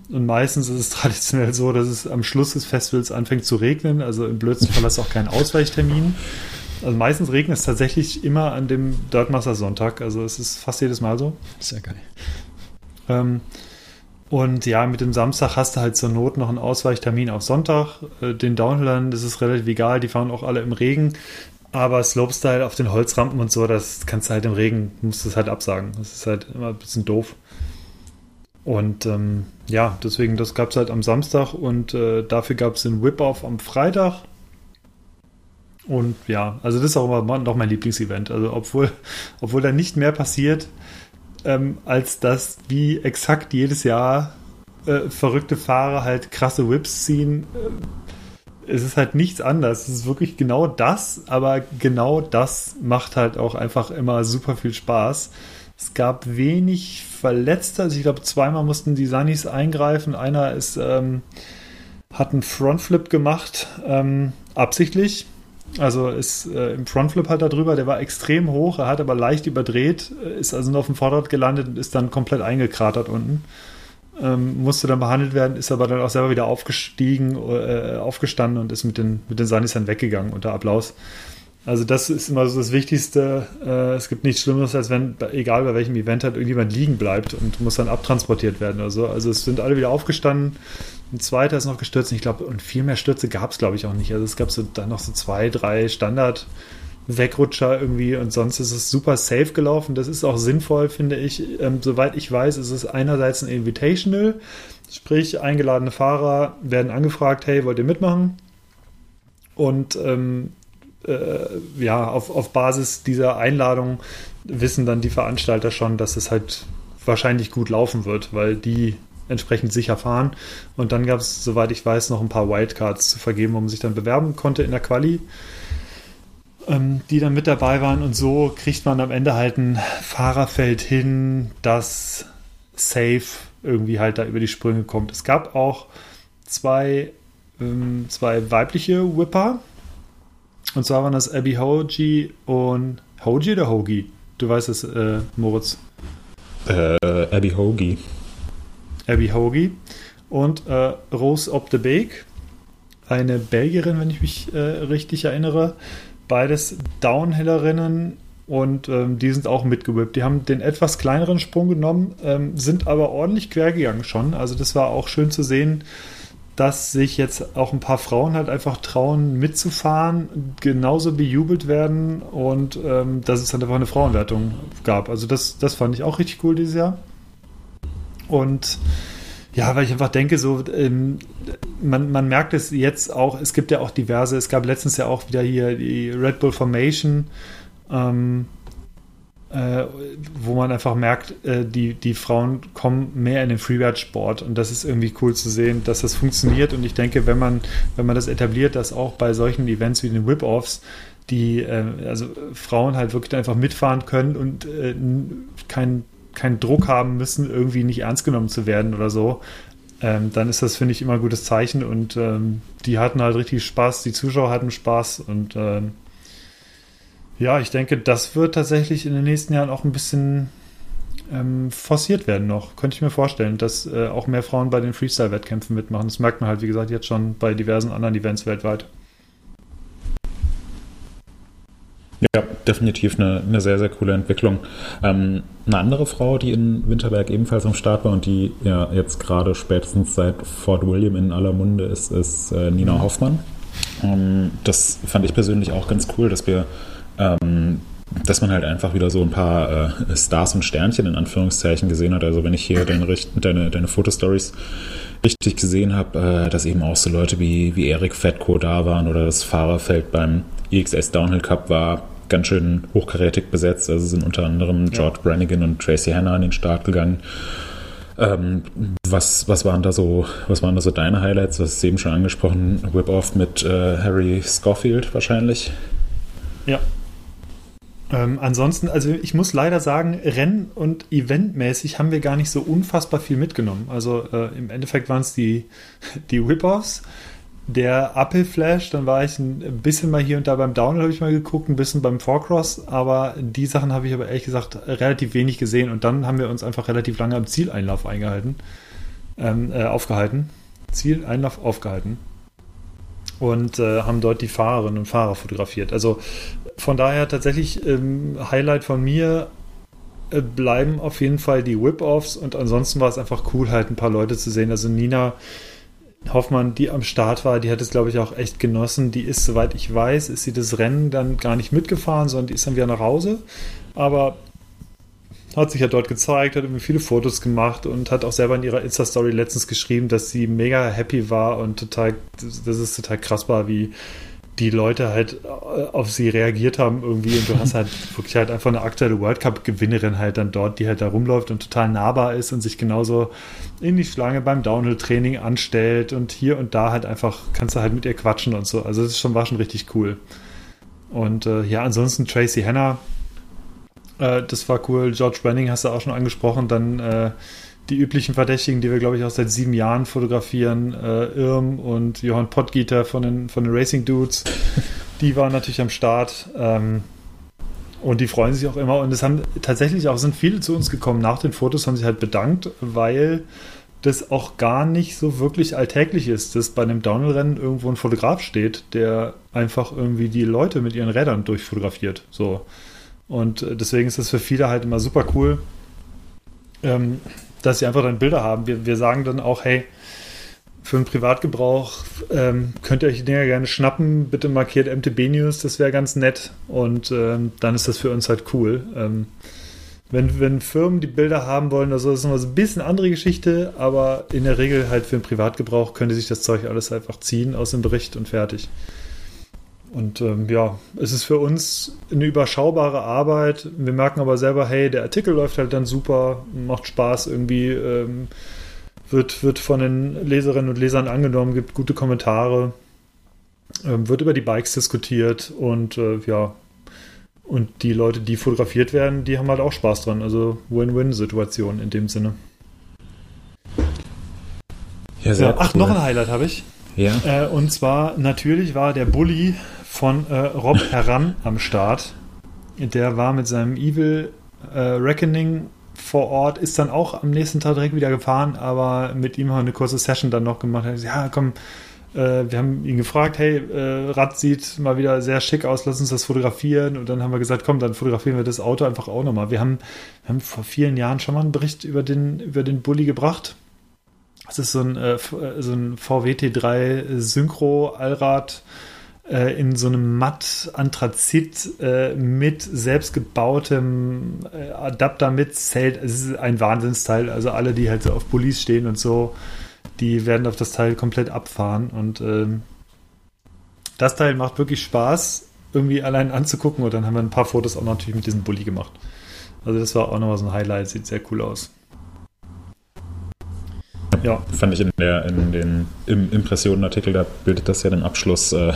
Und meistens ist es traditionell so, dass es am Schluss des Festivals anfängt zu regnen. Also im blödsten Fall ist auch kein Ausweichtermin. Also meistens regnet es tatsächlich immer an dem Dirtmaster Sonntag. Also es ist fast jedes Mal so. Sehr geil. Ähm, und ja, mit dem Samstag hast du halt zur Not noch einen Ausweichtermin auf Sonntag. Äh, den Downhillern ist es relativ egal, die fahren auch alle im Regen. Aber Slopestyle auf den Holzrampen und so, das kannst du halt im Regen, musst du es halt absagen. Das ist halt immer ein bisschen doof. Und ähm, ja, deswegen, das gab es halt am Samstag und äh, dafür gab es den Whip-Off am Freitag. Und ja, also das ist auch immer noch mein Lieblingsevent. Also obwohl, obwohl da nicht mehr passiert, ähm, als dass wie exakt jedes Jahr äh, verrückte Fahrer halt krasse Whips ziehen. Äh, es ist halt nichts anderes. Es ist wirklich genau das, aber genau das macht halt auch einfach immer super viel Spaß. Es gab wenig Verletzte. Also ich glaube, zweimal mussten die Sunnis eingreifen. Einer ist, ähm, hat einen Frontflip gemacht, ähm, absichtlich also ist äh, im Frontflip halt da drüber, der war extrem hoch, er hat aber leicht überdreht, äh, ist also nur auf dem Vorderrad gelandet und ist dann komplett eingekratert unten. Ähm, musste dann behandelt werden, ist aber dann auch selber wieder aufgestiegen, äh, aufgestanden und ist mit den, mit den Sunnis dann weggegangen unter Applaus. Also das ist immer so das Wichtigste. Äh, es gibt nichts Schlimmeres, als wenn, egal bei welchem Event, halt irgendjemand liegen bleibt und muss dann abtransportiert werden oder so. Also es sind alle wieder aufgestanden, ein zweiter ist noch gestürzt. Und ich glaube, und viel mehr Stürze gab es, glaube ich, auch nicht. Also es gab so dann noch so zwei, drei Standard- Wegrutscher irgendwie und sonst ist es super safe gelaufen. Das ist auch sinnvoll, finde ich. Ähm, soweit ich weiß, ist es einerseits ein Invitational, sprich eingeladene Fahrer werden angefragt, hey, wollt ihr mitmachen? Und ähm, äh, ja, auf, auf Basis dieser Einladung wissen dann die Veranstalter schon, dass es halt wahrscheinlich gut laufen wird, weil die entsprechend sicher fahren. Und dann gab es, soweit ich weiß, noch ein paar Wildcards zu vergeben, wo man sich dann bewerben konnte in der Quali, ähm, die dann mit dabei waren. Und so kriegt man am Ende halt ein Fahrerfeld hin, das safe irgendwie halt da über die Sprünge kommt. Es gab auch zwei, ähm, zwei weibliche Whipper. Und zwar waren das Abby Hoagie und Hoagie oder Hoagie? Du weißt es, äh, Moritz. Äh, Abby Hoagie. Abby Hoagie und äh, Rose Op de Beek, eine Belgierin, wenn ich mich äh, richtig erinnere. Beides Downhillerinnen und ähm, die sind auch mitgewippt. Die haben den etwas kleineren Sprung genommen, ähm, sind aber ordentlich quer gegangen schon. Also das war auch schön zu sehen, dass sich jetzt auch ein paar Frauen halt einfach trauen mitzufahren, genauso bejubelt werden und ähm, dass es dann einfach eine Frauenwertung gab. Also das, das fand ich auch richtig cool dieses Jahr. Und ja, weil ich einfach denke, so, ähm, man, man merkt es jetzt auch, es gibt ja auch diverse, es gab letztens ja auch wieder hier die Red Bull Formation, ähm, äh, wo man einfach merkt, äh, die, die Frauen kommen mehr in den Freeride-Sport und das ist irgendwie cool zu sehen, dass das funktioniert. Und ich denke, wenn man, wenn man das etabliert, dass auch bei solchen Events wie den Whip-Offs die, äh, also Frauen halt wirklich einfach mitfahren können und äh, kein keinen Druck haben müssen, irgendwie nicht ernst genommen zu werden oder so, ähm, dann ist das, finde ich, immer ein gutes Zeichen. Und ähm, die hatten halt richtig Spaß, die Zuschauer hatten Spaß und ähm, ja, ich denke, das wird tatsächlich in den nächsten Jahren auch ein bisschen ähm, forciert werden noch. Könnte ich mir vorstellen, dass äh, auch mehr Frauen bei den Freestyle-Wettkämpfen mitmachen. Das merkt man halt, wie gesagt, jetzt schon bei diversen anderen Events weltweit. Ja, definitiv eine, eine sehr, sehr coole Entwicklung. Ähm, eine andere Frau, die in Winterberg ebenfalls am Start war und die ja jetzt gerade spätestens seit Fort William in aller Munde ist, ist äh, Nina Hoffmann. Ähm, das fand ich persönlich auch ganz cool, dass wir ähm, dass man halt einfach wieder so ein paar äh, Stars und Sternchen in Anführungszeichen gesehen hat. Also wenn ich hier deine, deine, deine Fotostories richtig gesehen habe, äh, dass eben auch so Leute wie, wie Erik Fettko da waren oder das Fahrerfeld beim EXS Downhill Cup war ganz schön hochkarätig besetzt. Also sind unter anderem George ja. Brannigan und Tracy Hanna an den Start gegangen. Ähm, was, was, waren da so, was waren da so deine Highlights? Du hast es eben schon angesprochen, Whip-Off mit äh, Harry Scofield wahrscheinlich. Ja. Ähm, ansonsten, also ich muss leider sagen, Renn- und Eventmäßig haben wir gar nicht so unfassbar viel mitgenommen. Also äh, im Endeffekt waren es die, die Whip-Offs, der Apple Flash, dann war ich ein bisschen mal hier und da beim Download habe ich mal geguckt, ein bisschen beim Forecross, aber die Sachen habe ich aber ehrlich gesagt relativ wenig gesehen und dann haben wir uns einfach relativ lange am Zieleinlauf eingehalten, ähm, äh, aufgehalten. Zieleinlauf aufgehalten und äh, haben dort die Fahrerinnen und Fahrer fotografiert. Also von daher tatsächlich ähm, Highlight von mir äh, bleiben auf jeden Fall die Whip-Offs und ansonsten war es einfach cool, halt ein paar Leute zu sehen. Also Nina Hoffmann, die am Start war, die hat es, glaube ich, auch echt genossen. Die ist, soweit ich weiß, ist sie das Rennen dann gar nicht mitgefahren, sondern die ist dann wieder nach Hause. Aber hat sich ja dort gezeigt, hat viele Fotos gemacht und hat auch selber in ihrer Insta-Story letztens geschrieben, dass sie mega happy war und total, das ist total krass war, wie die Leute halt äh, auf sie reagiert haben irgendwie und du hast halt wirklich halt einfach eine aktuelle World Cup-Gewinnerin halt dann dort, die halt da rumläuft und total nahbar ist und sich genauso in die Schlange beim Downhill-Training anstellt und hier und da halt einfach kannst du halt mit ihr quatschen und so. Also das ist schon, war schon richtig cool. Und äh, ja, ansonsten Tracy Hanna, äh, das war cool. George Brenning hast du auch schon angesprochen, dann äh, die üblichen Verdächtigen, die wir, glaube ich, auch seit sieben Jahren fotografieren, äh, Irm und Johann Pottgieter von den, von den Racing Dudes, die waren natürlich am Start. Ähm, und die freuen sich auch immer. Und es haben tatsächlich auch sind viele zu uns gekommen nach den Fotos, haben sich halt bedankt, weil das auch gar nicht so wirklich alltäglich ist, dass bei einem Downhill-Rennen irgendwo ein Fotograf steht, der einfach irgendwie die Leute mit ihren Rädern durchfotografiert. So. Und äh, deswegen ist das für viele halt immer super cool. Ähm, dass sie einfach dann Bilder haben. Wir, wir sagen dann auch, hey, für den Privatgebrauch ähm, könnt ihr euch die Dinger gerne schnappen. Bitte markiert MTB News, das wäre ganz nett. Und ähm, dann ist das für uns halt cool. Ähm, wenn, wenn Firmen die Bilder haben wollen, also das ist noch so ein bisschen andere Geschichte, aber in der Regel halt für den Privatgebrauch könnte sich das Zeug alles einfach ziehen aus dem Bericht und fertig. Und ähm, ja, es ist für uns eine überschaubare Arbeit. Wir merken aber selber, hey, der Artikel läuft halt dann super, macht Spaß irgendwie, ähm, wird, wird von den Leserinnen und Lesern angenommen, gibt gute Kommentare, ähm, wird über die Bikes diskutiert und äh, ja, und die Leute, die fotografiert werden, die haben halt auch Spaß dran. Also Win-Win-Situation in dem Sinne. Ja, ja, ach, cool. noch ein Highlight habe ich. Ja. Äh, und zwar natürlich war der Bully von äh, Rob Heran am Start. Der war mit seinem Evil äh, Reckoning vor Ort, ist dann auch am nächsten Tag direkt wieder gefahren, aber mit ihm haben wir eine kurze Session dann noch gemacht. Gesagt, ja, komm, äh, wir haben ihn gefragt, hey, äh, Rad sieht mal wieder sehr schick aus, lass uns das fotografieren. Und dann haben wir gesagt, komm, dann fotografieren wir das Auto einfach auch nochmal. Wir haben, wir haben vor vielen Jahren schon mal einen Bericht über den, über den Bulli gebracht. Das ist so ein, äh, so ein VW T3 Synchro Allrad äh, in so einem matt Anthrazit äh, mit selbstgebautem äh, Adapter mit Zelt. Es ist ein Wahnsinnsteil. Also alle, die halt so auf Police stehen und so, die werden auf das Teil komplett abfahren. Und ähm, das Teil macht wirklich Spaß, irgendwie allein anzugucken. Und dann haben wir ein paar Fotos auch natürlich mit diesem Bulli gemacht. Also das war auch nochmal so ein Highlight, sieht sehr cool aus. Ja. Fand ich in, der, in den im Impressionenartikel, da bildet das ja den Abschluss, äh,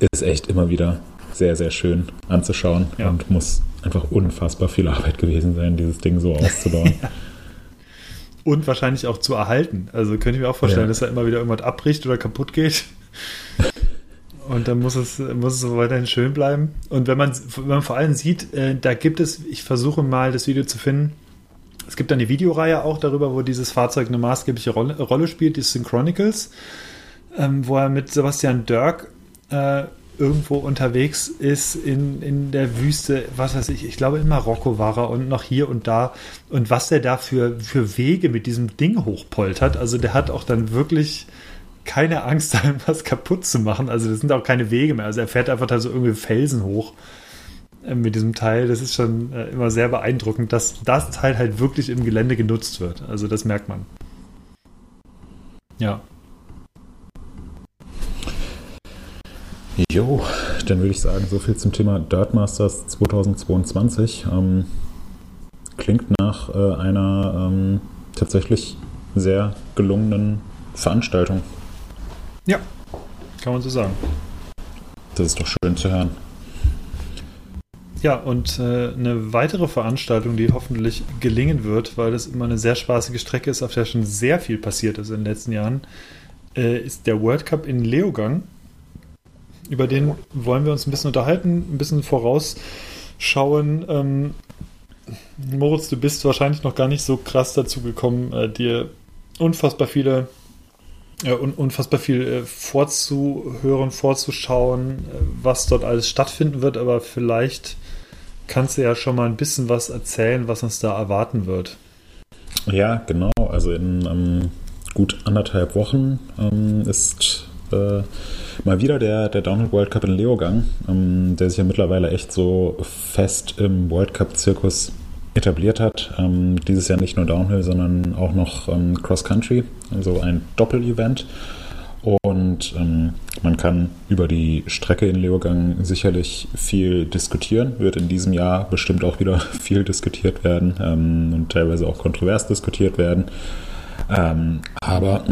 ist echt immer wieder sehr, sehr schön anzuschauen ja. und muss einfach unfassbar viel Arbeit gewesen sein, dieses Ding so auszubauen. ja. Und wahrscheinlich auch zu erhalten. Also könnte ich mir auch vorstellen, ja. dass da immer wieder irgendwas abbricht oder kaputt geht. Und dann muss es, muss es so weiterhin schön bleiben. Und wenn man, wenn man vor allem sieht, äh, da gibt es, ich versuche mal das Video zu finden, es gibt eine Videoreihe auch darüber, wo dieses Fahrzeug eine maßgebliche Rolle, Rolle spielt, die Synchronicals, ähm, wo er mit Sebastian Dirk äh, irgendwo unterwegs ist in, in der Wüste, was weiß ich, ich glaube in Marokko war er und noch hier und da und was der da für, für Wege mit diesem Ding hochpoltert, also der hat auch dann wirklich keine Angst, da irgendwas kaputt zu machen, also das sind auch keine Wege mehr, also er fährt einfach da so irgendwie Felsen hoch äh, mit diesem Teil. Das ist schon äh, immer sehr beeindruckend, dass das Teil halt wirklich im Gelände genutzt wird. Also das merkt man. Ja. Jo, dann würde ich sagen, so viel zum Thema Dirtmasters 2022. Ähm, klingt nach äh, einer ähm, tatsächlich sehr gelungenen Veranstaltung. Ja, kann man so sagen. Das ist doch schön zu hören. Ja, und äh, eine weitere Veranstaltung, die hoffentlich gelingen wird, weil das immer eine sehr spaßige Strecke ist, auf der schon sehr viel passiert ist in den letzten Jahren, äh, ist der World Cup in Leogang. Über den wollen wir uns ein bisschen unterhalten, ein bisschen vorausschauen. Ähm, Moritz, du bist wahrscheinlich noch gar nicht so krass dazu gekommen, äh, dir unfassbar viele äh, un unfassbar viel äh, vorzuhören, vorzuschauen, äh, was dort alles stattfinden wird, aber vielleicht kannst du ja schon mal ein bisschen was erzählen, was uns da erwarten wird. Ja, genau. Also in ähm, gut anderthalb Wochen ähm, ist äh, mal wieder der, der Downhill World Cup in Leogang, ähm, der sich ja mittlerweile echt so fest im World Cup-Zirkus etabliert hat. Ähm, dieses Jahr nicht nur Downhill, sondern auch noch ähm, Cross Country, also ein Doppel-Event. Und ähm, man kann über die Strecke in Leogang sicherlich viel diskutieren, wird in diesem Jahr bestimmt auch wieder viel diskutiert werden ähm, und teilweise auch kontrovers diskutiert werden. Ähm, aber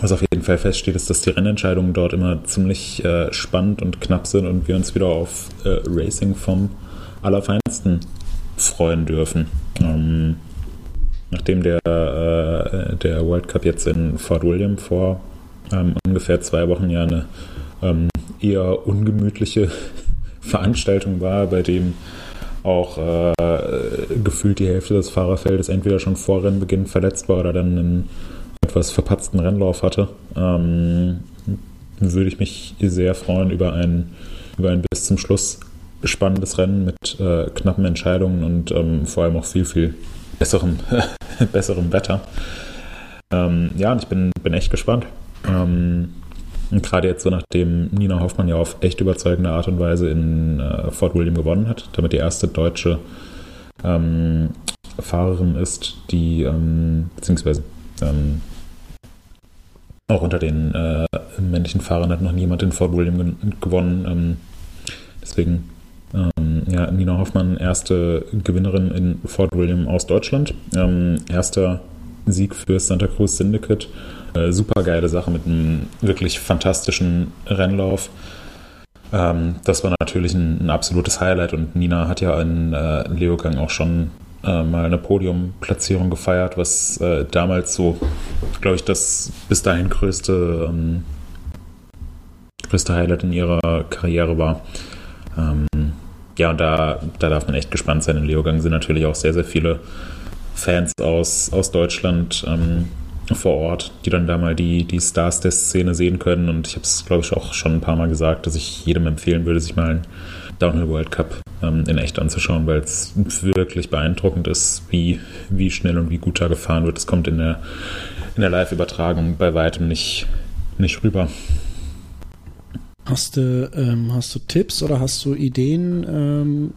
was auf jeden Fall feststeht, ist, dass die Rennentscheidungen dort immer ziemlich äh, spannend und knapp sind und wir uns wieder auf äh, Racing vom Allerfeinsten freuen dürfen. Ähm, nachdem der, äh, der World Cup jetzt in Fort William vor ähm, ungefähr zwei Wochen ja eine ähm, eher ungemütliche Veranstaltung war, bei dem auch äh, gefühlt die Hälfte des Fahrerfeldes entweder schon vor Rennbeginn verletzt war oder dann einen etwas verpatzten Rennlauf hatte, ähm, würde ich mich sehr freuen über ein, über ein bis zum Schluss spannendes Rennen mit äh, knappen Entscheidungen und ähm, vor allem auch viel, viel besserem, besserem Wetter. Ähm, ja, und ich bin, bin echt gespannt. Ähm, gerade jetzt so, nachdem Nina Hoffmann ja auf echt überzeugende Art und Weise in äh, Fort William gewonnen hat, damit die erste deutsche ähm, Fahrerin ist, die, ähm, beziehungsweise ähm, auch unter den äh, männlichen Fahrern hat noch niemand in Fort William gewonnen. Ähm, deswegen ähm, ja, Nina Hoffmann, erste Gewinnerin in Fort William aus Deutschland. Ähm, erster Sieg für Santa Cruz Syndicate. Äh, super geile Sache mit einem wirklich fantastischen Rennlauf. Ähm, das war natürlich ein, ein, absolutes Highlight und Nina hat ja in äh, Leogang auch schon äh, mal eine Podiumplatzierung gefeiert, was äh, damals so, glaube ich, das bis dahin größte, ähm, größte Highlight in ihrer Karriere war. Ähm, ja, und da, da darf man echt gespannt sein. In Leogang sind natürlich auch sehr, sehr viele Fans aus, aus Deutschland ähm, vor Ort, die dann da mal die, die Stars der Szene sehen können. Und ich habe es, glaube ich, auch schon ein paar Mal gesagt, dass ich jedem empfehlen würde, sich mal einen Downhill World Cup ähm, in echt anzuschauen, weil es wirklich beeindruckend ist, wie, wie schnell und wie gut da gefahren wird. Es kommt in der, in der Live-Übertragung bei weitem nicht, nicht rüber. Hast du, ähm, hast du Tipps oder hast du Ideen, ähm,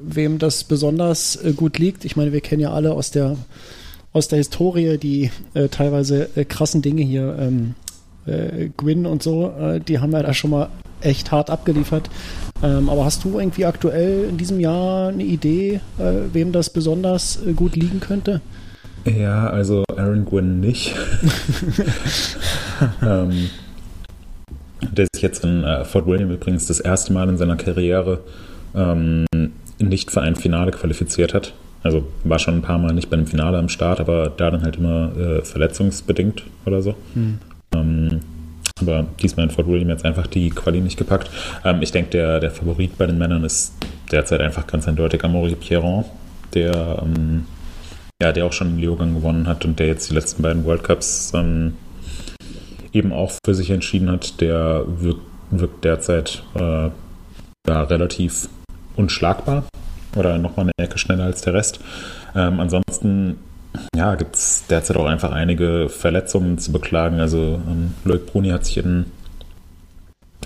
wem das besonders äh, gut liegt? Ich meine, wir kennen ja alle aus der, aus der Historie die äh, teilweise äh, krassen Dinge hier. Ähm, äh, Gwyn und so, äh, die haben ja da schon mal echt hart abgeliefert. Ähm, aber hast du irgendwie aktuell in diesem Jahr eine Idee, äh, wem das besonders gut liegen könnte? Ja, also Aaron Gwyn nicht. ähm, der sich jetzt in äh, Fort William übrigens das erste Mal in seiner Karriere ähm, nicht für ein Finale qualifiziert hat. Also war schon ein paar Mal nicht bei einem Finale am Start, aber da dann halt immer äh, verletzungsbedingt oder so. Hm. Ähm, aber diesmal in Fort William jetzt einfach die Quali nicht gepackt. Ähm, ich denke, der, der Favorit bei den Männern ist derzeit einfach ganz eindeutig Amaury Pierron, der, ähm, ja, der auch schon in Leogang gewonnen hat und der jetzt die letzten beiden World Cups ähm, eben auch für sich entschieden hat, der wirkt, wirkt derzeit äh, ja, relativ unschlagbar oder nochmal eine Ecke schneller als der Rest. Ähm, ansonsten ja, gibt es derzeit auch einfach einige Verletzungen zu beklagen. Also ähm, Loic Bruni hat sich in,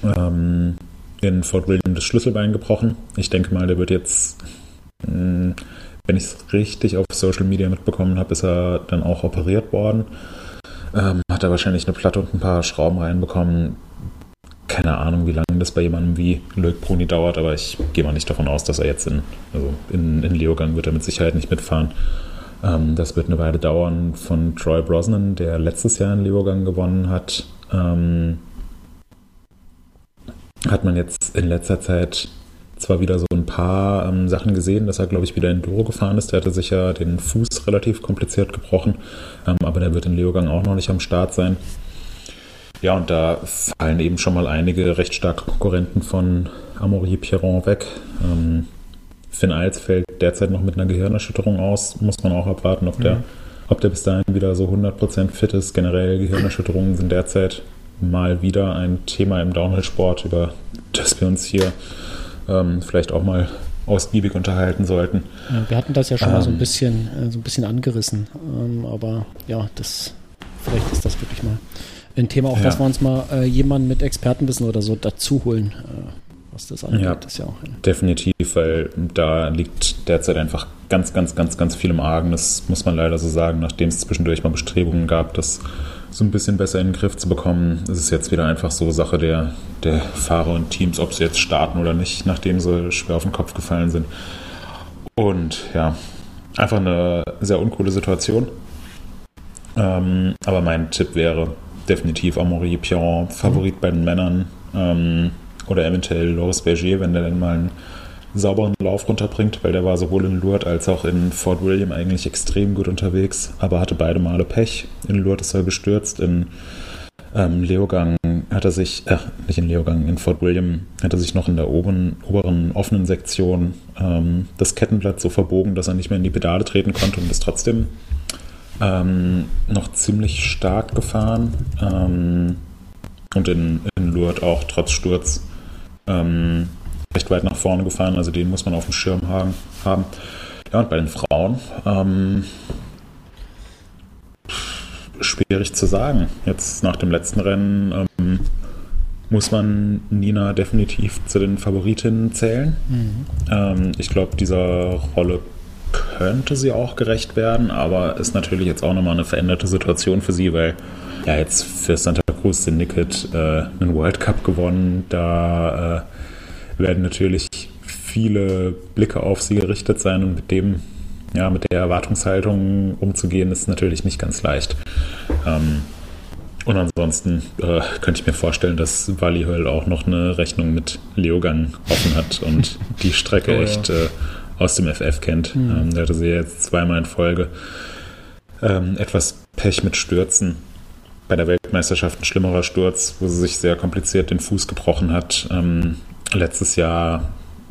ähm, in Fort William das Schlüsselbein gebrochen. Ich denke mal, der wird jetzt, mh, hm, wenn ich es richtig auf Social Media mitbekommen habe, ist er dann auch operiert worden. Ähm, hat er wahrscheinlich eine Platte und ein paar Schrauben reinbekommen. Keine Ahnung, wie lange das bei jemandem wie Loic Bruni dauert, aber ich gehe mal nicht davon aus, dass er jetzt in, also in, in Leogang wird er mit Sicherheit nicht mitfahren. Ähm, das wird eine Weile dauern von Troy Brosnan, der letztes Jahr in Leogang gewonnen hat. Ähm, hat man jetzt in letzter Zeit zwar wieder so ein paar ähm, Sachen gesehen, dass er, glaube ich, wieder in Duro gefahren ist. Der hatte sich ja den Fuß relativ kompliziert gebrochen, ähm, aber der wird in Leogang auch noch nicht am Start sein. Ja, und da fallen eben schon mal einige recht starke Konkurrenten von Amaury Pierron weg. Ähm, Finn Eils fällt derzeit noch mit einer Gehirnerschütterung aus. Muss man auch abwarten, ob der, mhm. ob der bis dahin wieder so 100% fit ist. Generell Gehirnerschütterungen sind derzeit mal wieder ein Thema im Downhill-Sport, über das wir uns hier ähm, vielleicht auch mal ausgiebig unterhalten sollten. Ja, wir hatten das ja schon ähm, mal so ein ähm, bisschen, äh, so ein bisschen angerissen, ähm, aber ja, das vielleicht ist das wirklich mal ein Thema, auch ja. dass wir uns mal äh, jemanden mit Expertenwissen oder so dazu holen, äh, was das angeht. Ja, das ja definitiv, weil da liegt derzeit einfach ganz, ganz, ganz, ganz viel im Argen. Das muss man leider so sagen, nachdem es zwischendurch mal Bestrebungen gab, das so ein bisschen besser in den Griff zu bekommen. Es ist jetzt wieder einfach so Sache der, der Fahrer und Teams, ob sie jetzt starten oder nicht, nachdem sie schwer auf den Kopf gefallen sind. Und ja, einfach eine sehr uncoole Situation. Ähm, aber mein Tipp wäre definitiv Amaury Piron, Favorit mhm. bei den Männern. Ähm, oder eventuell Loris Berger, wenn der dann mal einen sauberen Lauf runterbringt, weil der war sowohl in Lourdes als auch in Fort William eigentlich extrem gut unterwegs, aber hatte beide Male Pech. In Lourdes ist er gestürzt, in ähm, Leogang hat er sich, äh, nicht in Leogang, in Fort William hat er sich noch in der oberen, oberen offenen Sektion ähm, das Kettenblatt so verbogen, dass er nicht mehr in die Pedale treten konnte und ist trotzdem ähm, noch ziemlich stark gefahren. Ähm, und in, in Lourdes auch trotz Sturz ähm, recht weit nach vorne gefahren, also den muss man auf dem Schirm haben. Ja, und bei den Frauen ähm, schwierig zu sagen. Jetzt nach dem letzten Rennen ähm, muss man Nina definitiv zu den Favoritinnen zählen. Mhm. Ähm, ich glaube, dieser Rolle könnte sie auch gerecht werden, aber ist natürlich jetzt auch nochmal eine veränderte Situation für sie, weil ja jetzt für Santa Cruz den Nicket äh, einen World Cup gewonnen, da äh, werden natürlich viele Blicke auf sie gerichtet sein und mit dem, ja, mit der Erwartungshaltung umzugehen, ist natürlich nicht ganz leicht. Ähm, und ansonsten äh, könnte ich mir vorstellen, dass Wally Höll auch noch eine Rechnung mit Leogang offen hat und die Strecke oh, echt äh, aus dem FF kennt. Mhm. Ähm, der hatte sie jetzt zweimal in Folge ähm, etwas Pech mit Stürzen. Bei der Weltmeisterschaft ein schlimmerer Sturz, wo sie sich sehr kompliziert den Fuß gebrochen hat. Ähm, letztes Jahr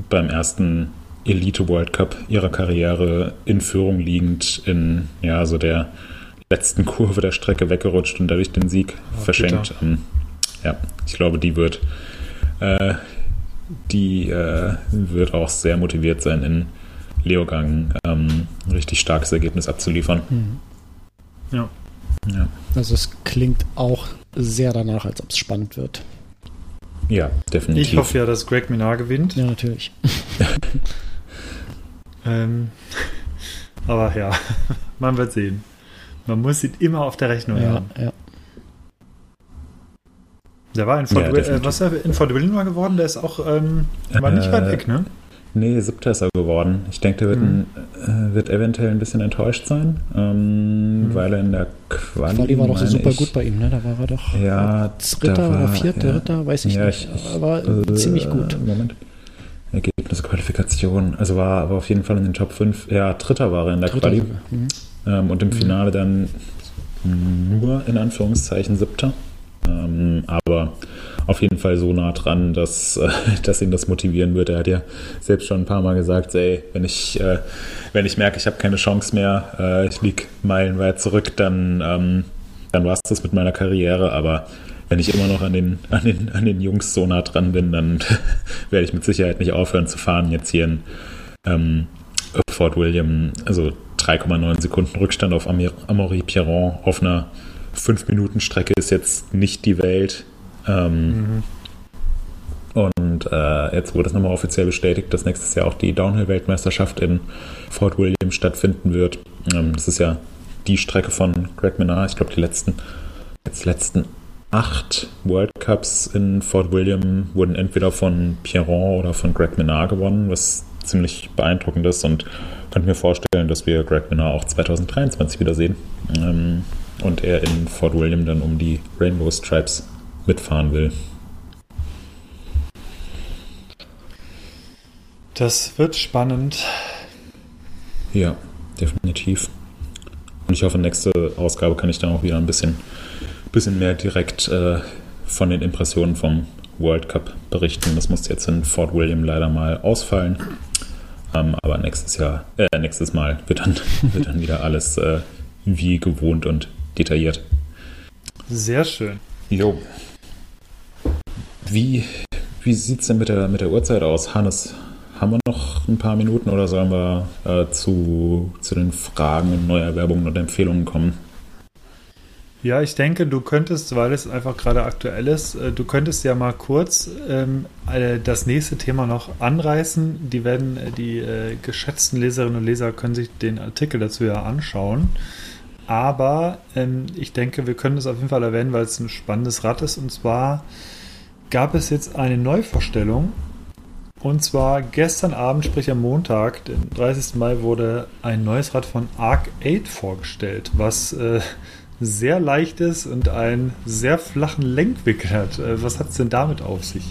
beim ersten Elite World Cup ihrer Karriere in Führung liegend in ja so der letzten Kurve der Strecke weggerutscht und dadurch den Sieg oh, verschenkt. Ähm, ja, ich glaube, die wird äh, die äh, wird auch sehr motiviert sein, in Leogang ähm, ein richtig starkes Ergebnis abzuliefern. Mhm. Ja. Ja. Also es klingt auch sehr danach, als ob es spannend wird. Ja, definitiv. Ich hoffe ja, dass Greg Minar gewinnt. Ja, natürlich. ähm, aber ja, man wird sehen. Man muss ihn immer auf der Rechnung ja, haben. Ja. Der war in Fort, ja, äh, was er in Fort William geworden, der ist auch, ähm, war nicht weit weg, ne? Nee, siebter ist er geworden. Ich denke, der wird, mhm. ein, äh, wird eventuell ein bisschen enttäuscht sein, ähm, mhm. weil er in der Quali. Quali war doch so super ich, gut bei ihm, ne? Da war er doch ja, Dritter oder Vierter, ja, Ritter, weiß ich ja, nicht. Ich, aber äh, ziemlich gut. Moment. Ergebnisqualifikation. Also war aber auf jeden Fall in den Top 5. Ja, Dritter war er in der Dritter Quali. Mhm. Ähm, und im mhm. Finale dann nur in Anführungszeichen Siebter. Ähm, aber auf jeden Fall so nah dran, dass, äh, dass ihn das motivieren wird. Er hat ja selbst schon ein paar Mal gesagt, ey, wenn ich, äh, wenn ich merke, ich habe keine Chance mehr, äh, ich liege meilenweit zurück, dann, ähm, dann war es das mit meiner Karriere. Aber wenn ich immer noch an den, an den, an den Jungs so nah dran bin, dann werde ich mit Sicherheit nicht aufhören zu fahren. Jetzt hier in ähm, Fort William, also 3,9 Sekunden Rückstand auf Amaury Pierron auf einer 5-Minuten-Strecke ist jetzt nicht die Welt. Ähm, mhm. Und äh, jetzt wurde es nochmal offiziell bestätigt, dass nächstes Jahr auch die Downhill-Weltmeisterschaft in Fort William stattfinden wird. Ähm, das ist ja die Strecke von Greg Menard. Ich glaube, die letzten, jetzt letzten acht World Cups in Fort William wurden entweder von Pierron oder von Greg Menard gewonnen, was ziemlich beeindruckend ist und könnte mir vorstellen, dass wir Greg Minnar auch 2023 wiedersehen ähm, und er in Fort William dann um die Rainbow Stripes mitfahren will. Das wird spannend. Ja, definitiv. Und ich hoffe, nächste Ausgabe kann ich dann auch wieder ein bisschen, bisschen mehr direkt äh, von den Impressionen vom World Cup berichten. Das musste jetzt in Fort William leider mal ausfallen. Ähm, aber nächstes Jahr, äh, nächstes Mal wird dann, wird dann wieder alles äh, wie gewohnt und detailliert. Sehr schön. Jo. Wie, wie sieht es denn mit der, mit der Uhrzeit aus? Hannes, haben wir noch ein paar Minuten oder sollen wir äh, zu, zu den Fragen und Neuerwerbungen und Empfehlungen kommen? Ja, ich denke, du könntest, weil es einfach gerade aktuell ist, äh, du könntest ja mal kurz ähm, äh, das nächste Thema noch anreißen. Die werden, äh, die äh, geschätzten Leserinnen und Leser können sich den Artikel dazu ja anschauen. Aber ähm, ich denke, wir können es auf jeden Fall erwähnen, weil es ein spannendes Rad ist. Und zwar gab es jetzt eine Neuvorstellung. Und zwar gestern Abend, sprich am Montag, den 30. Mai, wurde ein neues Rad von Arc 8 vorgestellt, was äh, sehr leicht ist und einen sehr flachen Lenkwinkel hat. Äh, was hat es denn damit auf sich?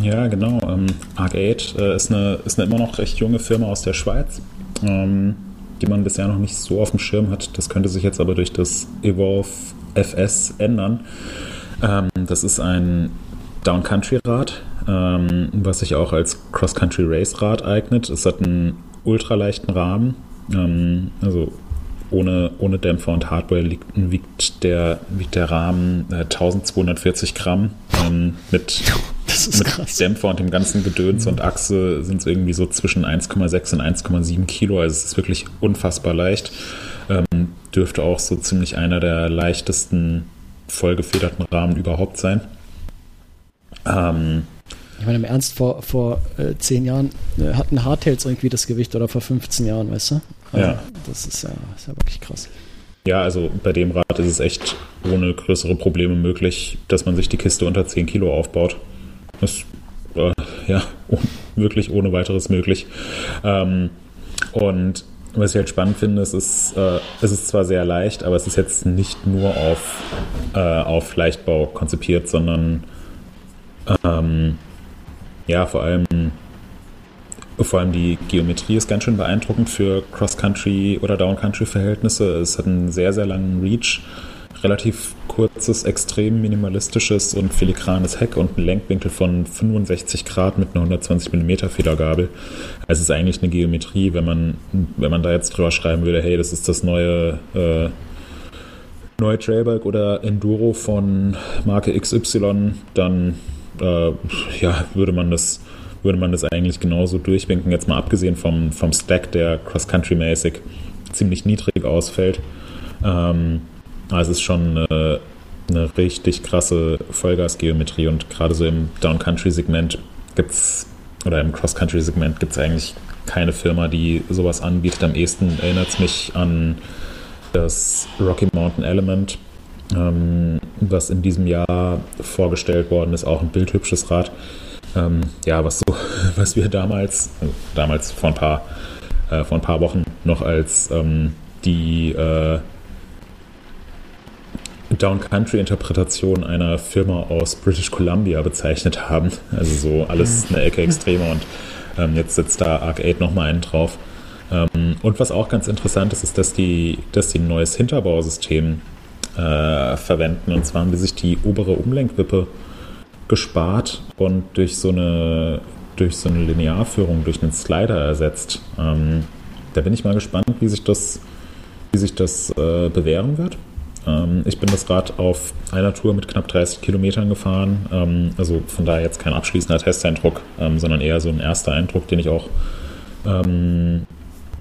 Ja, genau. Ähm, Arc8 äh, ist, eine, ist eine immer noch recht junge Firma aus der Schweiz, ähm, die man bisher noch nicht so auf dem Schirm hat. Das könnte sich jetzt aber durch das Evolve FS ändern. Ähm, das ist ein Downcountry-Rad, ähm, was sich auch als Cross-Country-Race-Rad eignet. Es hat einen ultraleichten Rahmen, ähm, also ohne, ohne Dämpfer und Hardware liegt, wiegt, der, wiegt der Rahmen äh, 1240 Gramm. Ähm, mit, mit Dämpfer und dem ganzen Gedöns und Achse sind es irgendwie so zwischen 1,6 und 1,7 Kilo. Also es ist wirklich unfassbar leicht. Ähm, dürfte auch so ziemlich einer der leichtesten vollgefederten Rahmen überhaupt sein. Ähm, ich meine, im Ernst, vor, vor äh, zehn Jahren äh, hatten Hardtails irgendwie das Gewicht oder vor 15 Jahren, weißt du? Also, ja. Das ist ja, ist ja wirklich krass. Ja, also bei dem Rad ist es echt ohne größere Probleme möglich, dass man sich die Kiste unter 10 Kilo aufbaut. Ist äh, ja wirklich ohne weiteres möglich. Ähm, und was ich halt spannend finde, es ist, äh, es ist zwar sehr leicht, aber es ist jetzt nicht nur auf, äh, auf Leichtbau konzipiert, sondern ähm, ja, vor allem, vor allem die Geometrie ist ganz schön beeindruckend für Cross-Country- oder Down-Country-Verhältnisse. Es hat einen sehr, sehr langen Reach, relativ kurzes, extrem minimalistisches und filigranes Heck und einen Lenkwinkel von 65 Grad mit einer 120 mm Federgabel. Es ist eigentlich eine Geometrie, wenn man, wenn man da jetzt drüber schreiben würde, hey, das ist das neue, äh, neue Trailbike oder Enduro von Marke XY, dann äh, ja, würde man das würde man das eigentlich genauso durchwinken, jetzt mal abgesehen vom, vom Stack, der Cross-Country-mäßig ziemlich niedrig ausfällt. Ähm, also es ist schon eine, eine richtig krasse Vollgasgeometrie und gerade so im Down-Country-Segment gibt es, oder im Cross-Country-Segment gibt es eigentlich keine Firma, die sowas anbietet. Am ehesten erinnert es mich an das Rocky Mountain Element, ähm, was in diesem Jahr vorgestellt worden ist, auch ein bildhübsches Rad. Ähm, ja, was so, was wir damals, damals vor ein paar, äh, vor ein paar Wochen noch als ähm, die äh, Down-Country-Interpretation einer Firma aus British Columbia bezeichnet haben. Also so alles eine Ecke extremer und ähm, jetzt setzt da Arc 8 nochmal einen drauf. Ähm, und was auch ganz interessant ist, ist, dass die, dass die ein neues Hinterbausystem äh, verwenden. Und zwar haben die sich die obere Umlenkwippe gespart und durch so eine, durch so eine Linearführung, durch einen Slider ersetzt. Ähm, da bin ich mal gespannt, wie sich das, wie sich das äh, bewähren wird. Ähm, ich bin das Rad auf einer Tour mit knapp 30 Kilometern gefahren. Ähm, also von daher jetzt kein abschließender Testeindruck, ähm, sondern eher so ein erster Eindruck, den ich auch ähm,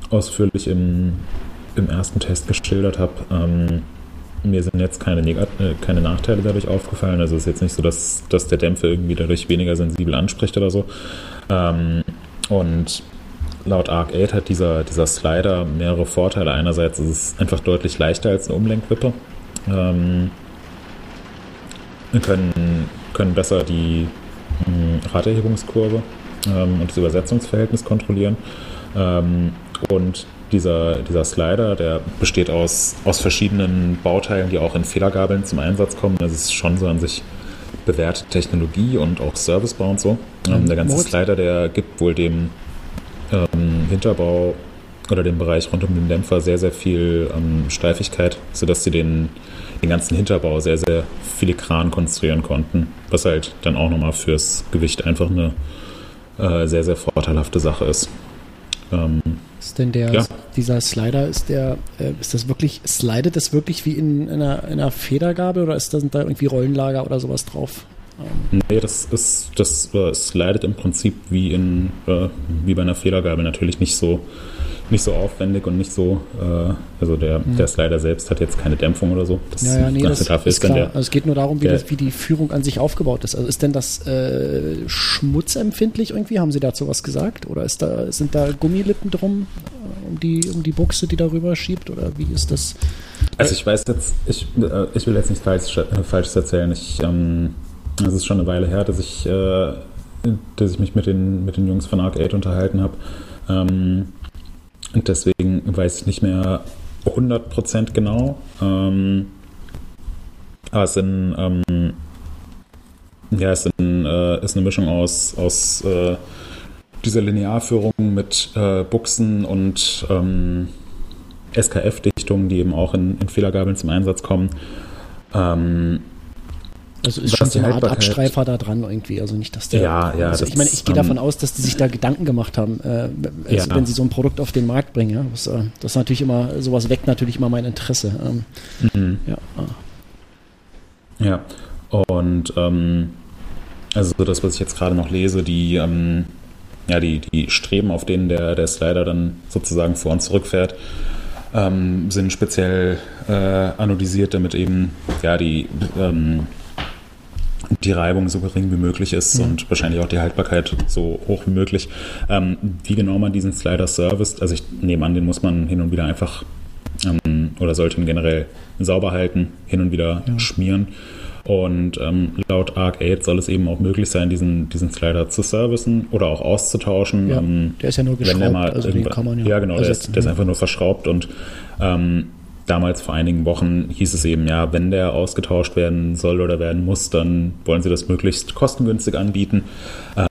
ausführlich im, im ersten Test geschildert habe. Ähm, mir sind jetzt keine, Negat äh, keine Nachteile dadurch aufgefallen. Also es ist jetzt nicht so, dass, dass der Dämpfer irgendwie dadurch weniger sensibel anspricht oder so. Und laut Arc 8 hat dieser, dieser Slider mehrere Vorteile. Einerseits ist es einfach deutlich leichter als eine Umlenkwippe. Ähm, können, können besser die mh, hm, Raderhebungskurve ähm, und das Übersetzungsverhältnis kontrollieren. Ähm, und dieser, dieser Slider, der besteht aus, aus verschiedenen Bauteilen, die auch in Federgabeln zum Einsatz kommen. Das ist schon so an sich bewährte Technologie und auch Servicebau und so. Ähm, der ganze Moritz? Slider, der gibt wohl dem ähm, Hinterbau oder dem Bereich rund um den Dämpfer sehr, sehr viel ähm, Steifigkeit, sodass sie den, den ganzen Hinterbau sehr, sehr filigran konstruieren konnten. Was halt dann auch nochmal fürs Gewicht einfach eine äh, sehr, sehr vorteilhafte Sache ist. Ähm, Ist denn der, Ja. dieser Slider, ist der, äh, ist das wirklich, slidet das wirklich wie in, einer, in einer Federgabel oder ist da, sind da irgendwie Rollenlager oder sowas drauf? Nee, das ist, das äh, slidet im Prinzip wie in, äh, wie bei einer Federgabel natürlich nicht so, nicht so aufwendig und nicht so, äh, also der, der Slider selbst hat jetzt keine Dämpfung oder so. Das Mhm. Ja, ja, nee, das dafür ist ist klar. der, also es geht nur darum, wie, das, wie die Führung an sich aufgebaut ist. Also ist denn das äh, schmutzempfindlich irgendwie? Haben Sie dazu was gesagt? Oder ist da, sind da Gummilippen drum äh, um die, um die Buchse, die darüber schiebt? Oder wie ist das? Also ich weiß jetzt, ich, äh, ich will jetzt nichts Falsches, äh, Falsches erzählen. Ich, ähm, es ist schon eine Weile her, dass ich, äh, dass ich mich mit den, mit den Jungs von Arc 8 unterhalten habe. Ähm, deswegen weiß ich nicht mehr 100% genau. Ähm, aber es sind, ähm, ja, es sind, äh, ist eine Mischung aus, aus äh, dieser Linearführung mit äh, Buchsen und ähm, SKF-Dichtungen, die eben auch in, in Fehlergabeln zum Einsatz kommen. Ähm, Also ist schon so eine Art Abstreifer da dran irgendwie. Also nicht, dass der. Ja, ja, Also ich meine, ich gehe ist, davon ähm, aus, dass die sich da Gedanken gemacht haben, äh, also Ja. wenn sie so ein Produkt auf den Markt bringen. Ja, das, äh, das ist natürlich immer, sowas weckt natürlich immer mein Interesse. Ähm, mhm. ja, ah. Ja, und ähm, also das, was ich jetzt gerade noch lese, die, ähm, ja, die, die Streben, auf denen der, der Slider dann sozusagen vor und zurück fährt, ähm, sind speziell äh, anodisiert, damit eben ja, die, ähm, die Reibung so gering wie möglich ist und wahrscheinlich auch die Haltbarkeit so hoch wie möglich. Ähm, wie genau man diesen Slider serviced, also ich nehme an, den muss man hin und wieder einfach ähm, oder sollte ihn generell sauber halten, hin und wieder schmieren. Und ähm, laut Arc 8 soll es eben auch möglich sein, diesen, diesen Slider zu servicen oder auch auszutauschen. Ja, ähm, der ist ja nur geschraubt, mal also den kann man ja Ja, genau, der ist, ersetzen, der ist ja. einfach nur verschraubt und ähm, damals vor einigen Wochen hieß es eben, ja, wenn der ausgetauscht werden soll oder werden muss, dann wollen sie das möglichst kostengünstig anbieten.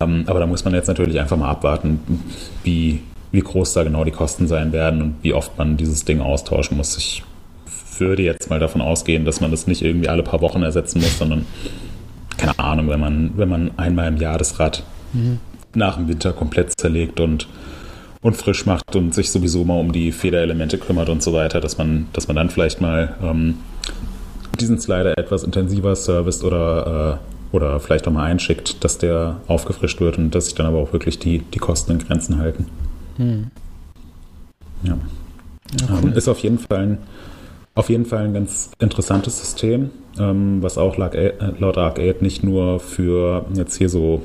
Ähm, aber da muss man jetzt natürlich einfach mal abwarten, wie, wie groß da genau die Kosten sein werden und wie oft man dieses Ding austauschen muss. Ich würde jetzt mal davon ausgehen, dass man das nicht irgendwie alle paar Wochen ersetzen muss, sondern keine Ahnung, wenn man, wenn man einmal im Jahr das Rad nach dem Winter komplett zerlegt und, und frisch macht und sich sowieso mal um die Federelemente kümmert und so weiter, dass man, dass man dann vielleicht mal ähm, diesen Slider etwas intensiver serviced oder, äh, oder vielleicht auch mal einschickt, dass der aufgefrischt wird und dass sich dann aber auch wirklich die, die Kosten in Grenzen halten. Ja. Ähm, Ist auf jeden Fall ein, auf jeden Fall ein ganz interessantes System, ähm, was auch laut, äh, laut Arc 8 nicht nur für jetzt hier so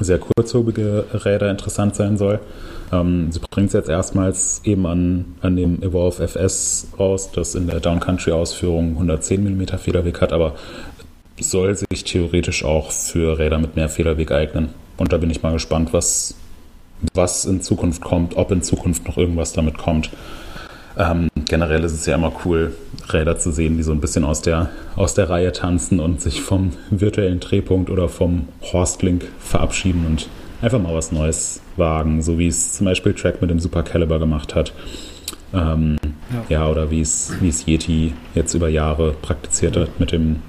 sehr kurzhobige Räder interessant sein soll. Ähm, sie bringt es jetzt erstmals eben an, an dem Evolve FS raus, das in der Downcountry-Ausführung 110 mm Federweg hat, aber soll sich theoretisch auch für Räder mit mehr Federweg eignen. Und da bin ich mal gespannt, was, was in Zukunft kommt, ob in Zukunft noch irgendwas damit kommt. Ähm, generell ist es ja immer cool, Räder zu sehen, die so ein bisschen aus der, aus der Reihe tanzen und sich vom virtuellen Drehpunkt oder vom Horstlink verabschieden und einfach mal was Neues wagen, so wie es zum Beispiel Track mit dem Super Caliber gemacht hat. Ähm, ja. oder wie es, wie es Yeti jetzt über Jahre praktiziert hat mit dem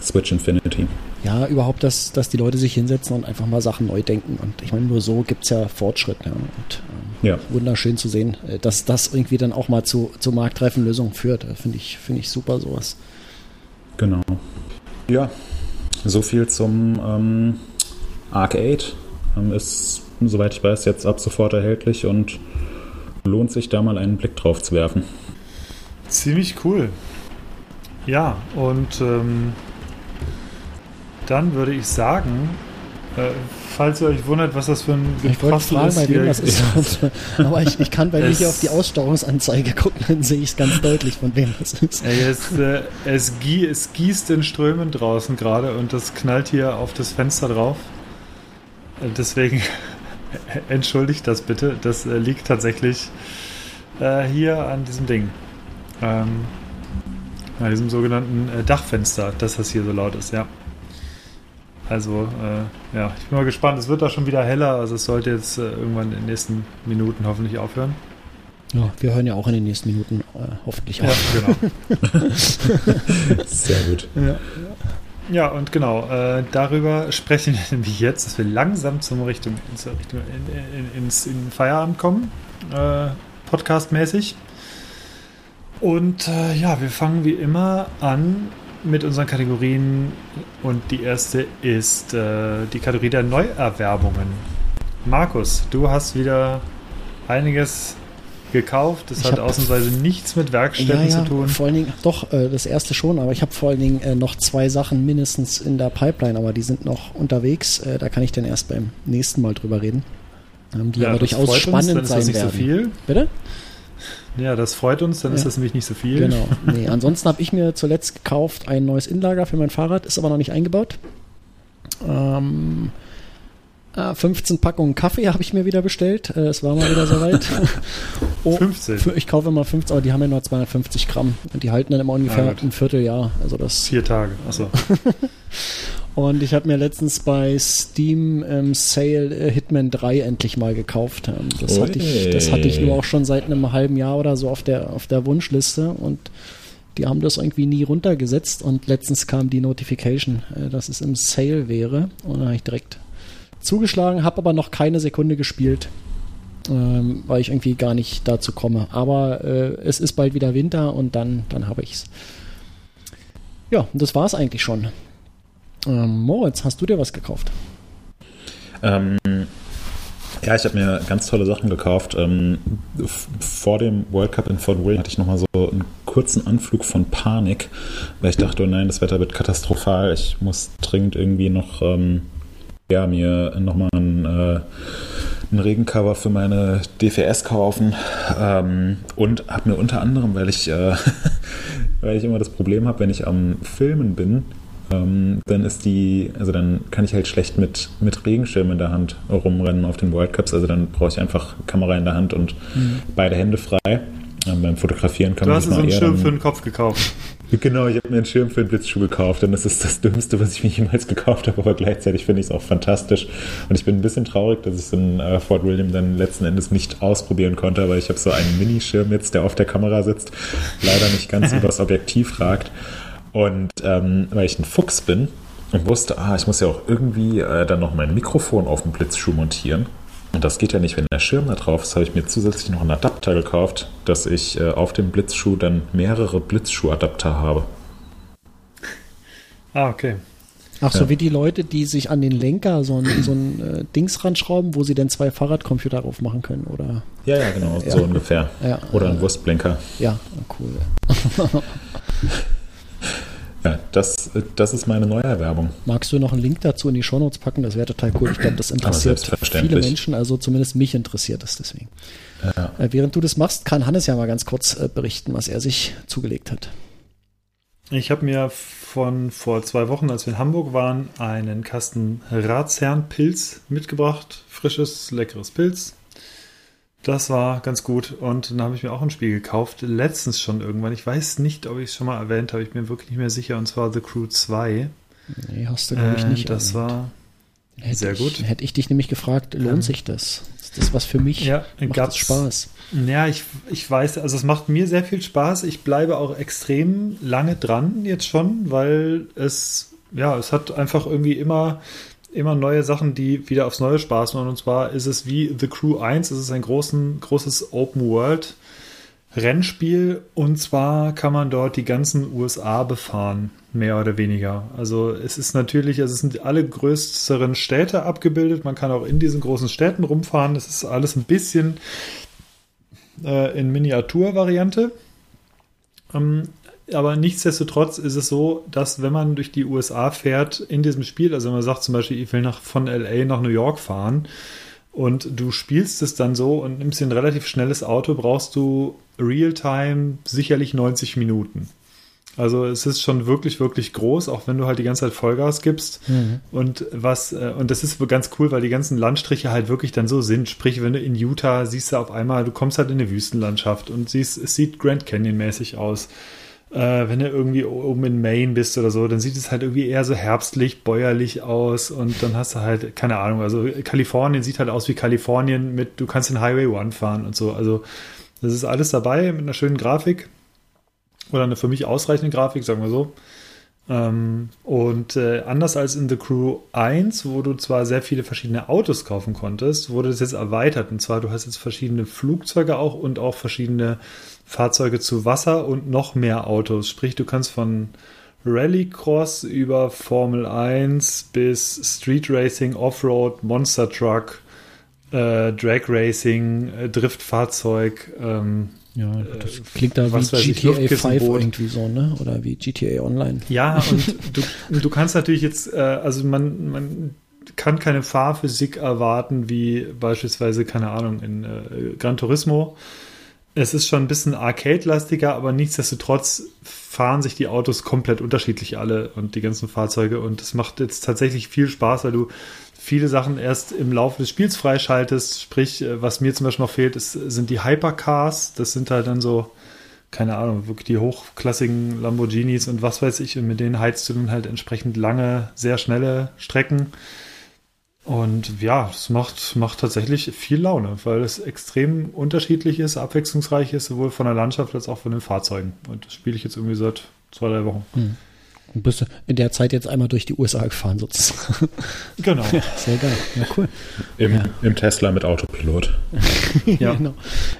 Switch Infinity. Ja, überhaupt, dass, dass die Leute sich hinsetzen und einfach mal Sachen neu denken. Und ich meine, nur so gibt es ja Fortschritt. Ja. Und ähm, Ja. wunderschön zu sehen, äh, dass das irgendwie dann auch mal zu, zu marktreifen Lösungen führt. Äh, Finde ich, finde ich super sowas. Genau. Ja, so viel zum ähm, Arc 8. Ähm, ist, soweit ich weiß, jetzt ab sofort erhältlich und lohnt sich da mal einen Blick drauf zu werfen. Ziemlich cool. Ja, und ähm, dann würde ich sagen, äh, falls ihr euch wundert, was das für ein Ich wollte Geprassel fragen, bei wem das ist. Aber ich, ich kann bei mir hier auf die Aussteuerungsanzeige gucken, dann sehe ich es ganz deutlich, von wem das ist. Ey, es, äh, es, gie es gießt in Strömen draußen gerade und das knallt hier auf das Fenster drauf. Deswegen entschuldigt das bitte. Das äh, liegt tatsächlich äh, hier an diesem Ding. Ähm, an diesem sogenannten äh, Dachfenster, dass das hier so laut ist, ja. Also, äh, ja, ich bin mal gespannt. Es wird da schon wieder heller. Also, es sollte jetzt äh, irgendwann in den nächsten Minuten hoffentlich aufhören. Ja, wir hören ja auch in den nächsten Minuten äh, hoffentlich auf. Ja, genau. Sehr gut. ja, ja, und genau, äh, darüber sprechen wir jetzt, dass wir langsam zum Richtung, ins, Richtung in, in, ins in Feierabend kommen, äh, podcastmäßig. Und äh, ja, wir fangen wie immer an mit unseren Kategorien und die erste ist äh, die Kategorie der Neuerwerbungen. Markus, du hast wieder einiges gekauft. Das Ich hat ausnahmsweise nichts mit Werkstätten zu tun. vor allen Dingen, doch, äh, das erste schon, aber ich habe vor allen Dingen äh, noch zwei Sachen mindestens in der Pipeline, aber die sind noch unterwegs. Äh, da kann ich dann erst beim nächsten Mal drüber reden. Ähm, die aber das durchaus freut spannend uns, dann ist sein das nicht werden. so viel. Bitte? Ja, das freut uns, dann ist Ja. das nämlich nicht so viel. Genau. Nee, ansonsten habe ich mir zuletzt gekauft ein neues Innenlager für mein Fahrrad, ist aber noch nicht eingebaut. Ähm, äh, 15 Packungen Kaffee habe ich mir wieder bestellt. Äh, es war mal wieder soweit. oh, 15. für- Ich kaufe immer 15, aber die haben ja nur 250 Gramm. Und die halten dann immer ungefähr Ah, ein Vierteljahr. Also das Vier Tage. Achso. Und ich habe mir letztens bei Steam im Sale äh, Hitman 3 endlich mal gekauft. Ähm, das, hatte ich, das hatte ich nur auch schon seit einem halben Jahr oder so auf der, auf der Wunschliste und die haben das irgendwie nie runtergesetzt und letztens kam die Notification, äh, dass es im Sale wäre und dann habe ich direkt zugeschlagen, habe aber noch keine Sekunde gespielt, ähm, weil ich irgendwie gar nicht dazu komme. Aber äh, es ist bald wieder Winter und dann, dann habe ich's. Ja, das war's eigentlich schon. Ähm, Moritz, hast du dir was gekauft? Ähm, ja, ich habe mir ganz tolle Sachen gekauft. Ähm, vor dem World Cup in Fort William hatte ich nochmal so einen kurzen Anflug von Panik, weil ich dachte, oh nein, das Wetter wird katastrophal. Ich muss dringend irgendwie noch ähm, ja, mir nochmal ein, äh, ein Regencover für meine DVS kaufen. Ähm, und habe mir unter anderem, weil ich, äh, weil ich immer das Problem habe, wenn ich am Filmen bin, ähm, dann ist die, also dann kann ich halt schlecht mit, mit Regenschirm in der Hand rumrennen auf den World Cups. Also dann brauche ich einfach Kamera in der Hand und beide Hände frei. Ähm, beim Fotografieren kann Du man hast dir so einen Schirm für den Kopf gekauft. Genau, ich habe mir einen Schirm für einen Blitzschuh gekauft und das ist das Dümmste, was ich mir jemals gekauft habe, aber gleichzeitig finde ich es auch fantastisch. Und ich bin ein bisschen traurig, dass ich es in äh, Fort William dann letzten Endes nicht ausprobieren konnte, aber ich habe so einen Minischirm jetzt, der auf der Kamera sitzt, leider nicht ganz übers Objektiv ragt. Und ähm, weil ich ein Fuchs bin und wusste, ah, ich muss ja auch irgendwie äh, dann noch mein Mikrofon auf dem Blitzschuh montieren. Und das geht ja nicht, wenn der Schirm da drauf ist, habe ich mir zusätzlich noch einen Adapter gekauft, dass ich äh, auf dem Blitzschuh dann mehrere Blitzschuhadapter habe. Ah, okay. Ach so, Ja. wie die Leute, die sich an den Lenker so ein, so ein äh, Dings ranschrauben, wo sie dann zwei Fahrradcomputer drauf machen können, oder? Ja, ja, genau, Ja. so ungefähr. Ja, Oder ein äh, Wurstblinker. Ja, cool. Ja, das, das ist meine Neuerwerbung. Magst du noch einen Link dazu in die Shownotes packen? Das wäre total cool. Ich glaube, das interessiert viele Menschen, also zumindest mich interessiert es deswegen. Ja. Äh, während du das machst, kann Hannes ja mal ganz kurz äh, berichten, was er sich zugelegt hat. Ich habe mir von vor zwei Wochen, als wir in Hamburg waren, einen Kasten Ratsherrn-Pilz mitgebracht. Frisches, leckeres Pilz. Das war ganz gut. Und dann habe ich mir auch ein Spiel gekauft. Letztens schon irgendwann. Ich weiß nicht, ob ich es schon mal erwähnt habe. Ich bin mir wirklich nicht mehr sicher. Und zwar The Crew 2. Nee, hast du, glaube ich, Äh, nicht. das erwähnt. war. hätte sehr ich, gut. Hätte ich dich nämlich gefragt, lohnt Ähm, sich das? Ist das was für mich? Ja, Macht gab's- Spaß? Ja, ich, ich weiß, also es macht mir sehr viel Spaß. Ich bleibe auch extrem lange dran jetzt schon, weil es, ja, es hat einfach irgendwie immer, immer neue Sachen, die wieder aufs Neue Spaß machen. Und zwar ist es wie The Crew 1, es ist ein großen, großes Open World Rennspiel und zwar kann man dort die ganzen USA befahren, mehr oder weniger. Also es ist natürlich, also es sind alle größeren Städte abgebildet, man kann auch in diesen großen Städten rumfahren, es ist alles ein bisschen äh, in Miniaturvariante. Ähm, aber nichtsdestotrotz ist es so, dass wenn man durch die USA fährt in diesem Spiel, also wenn man sagt zum Beispiel, ich will nach, von LA nach New York fahren und du spielst es dann so und nimmst dir ein relativ schnelles Auto, brauchst du Realtime sicherlich 90 Minuten. Also es ist schon wirklich, wirklich groß, auch wenn du halt die ganze Zeit Vollgas gibst. Mhm. Und was, äh, und das ist ganz cool, weil die ganzen Landstriche halt wirklich dann so sind. Sprich, wenn du in Utah siehst du auf einmal, du kommst halt in eine Wüstenlandschaft und siehst, es sieht Grand Canyon-mäßig aus. Äh, wenn du irgendwie oben in Maine bist oder so, dann sieht es halt irgendwie eher so herbstlich, bäuerlich aus und dann hast du halt, keine Ahnung, also Kalifornien sieht halt aus wie Kalifornien mit, du kannst den Highway One fahren und so. Also das ist alles dabei mit einer schönen Grafik oder eine für mich ausreichende Grafik, sagen wir so. Ähm, und äh, anders als in The Crew 1, wo du zwar sehr viele verschiedene Autos kaufen konntest, wurde das jetzt erweitert. Und zwar, du hast jetzt verschiedene Flugzeuge auch und auch verschiedene Fahrzeuge zu Wasser und noch mehr Autos. Sprich, du kannst von Rallycross über Formel 1 bis Street Racing, Offroad, Monster Truck, äh, Drag Racing, äh, Driftfahrzeug, ähm, Ja, das klingt da wie GTA 5 Luftkissenboot. irgendwie so, ne? Oder wie GTA Online. Ja, und du, du kannst natürlich jetzt, äh, also man, man kann keine Fahrphysik erwarten, wie beispielsweise, keine Ahnung, in äh, Gran Turismo. Es ist schon ein bisschen arcade-lastiger, aber nichtsdestotrotz fahren sich die Autos komplett unterschiedlich alle und die ganzen Fahrzeuge. Und es macht jetzt tatsächlich viel Spaß, weil du viele Sachen erst im Laufe des Spiels freischaltest. Sprich, äh, was mir zum Beispiel noch fehlt, ist, sind die Hypercars. Das sind halt dann so, keine Ahnung, wirklich die hochklassigen Lamborghinis und was weiß ich. Und mit denen heizt du dann halt entsprechend lange, sehr schnelle Strecken. Und ja, es macht, macht tatsächlich viel Laune, weil es extrem unterschiedlich ist, abwechslungsreich ist, sowohl von der Landschaft als auch von den Fahrzeugen. Und das spiele ich jetzt irgendwie seit zwei, drei Wochen. Und bist du in der Zeit jetzt einmal durch die USA gefahren sozusagen. Genau. Sehr geil. Ja, cool. Im, Ja. Im Tesla mit Autopilot. Ja. genau.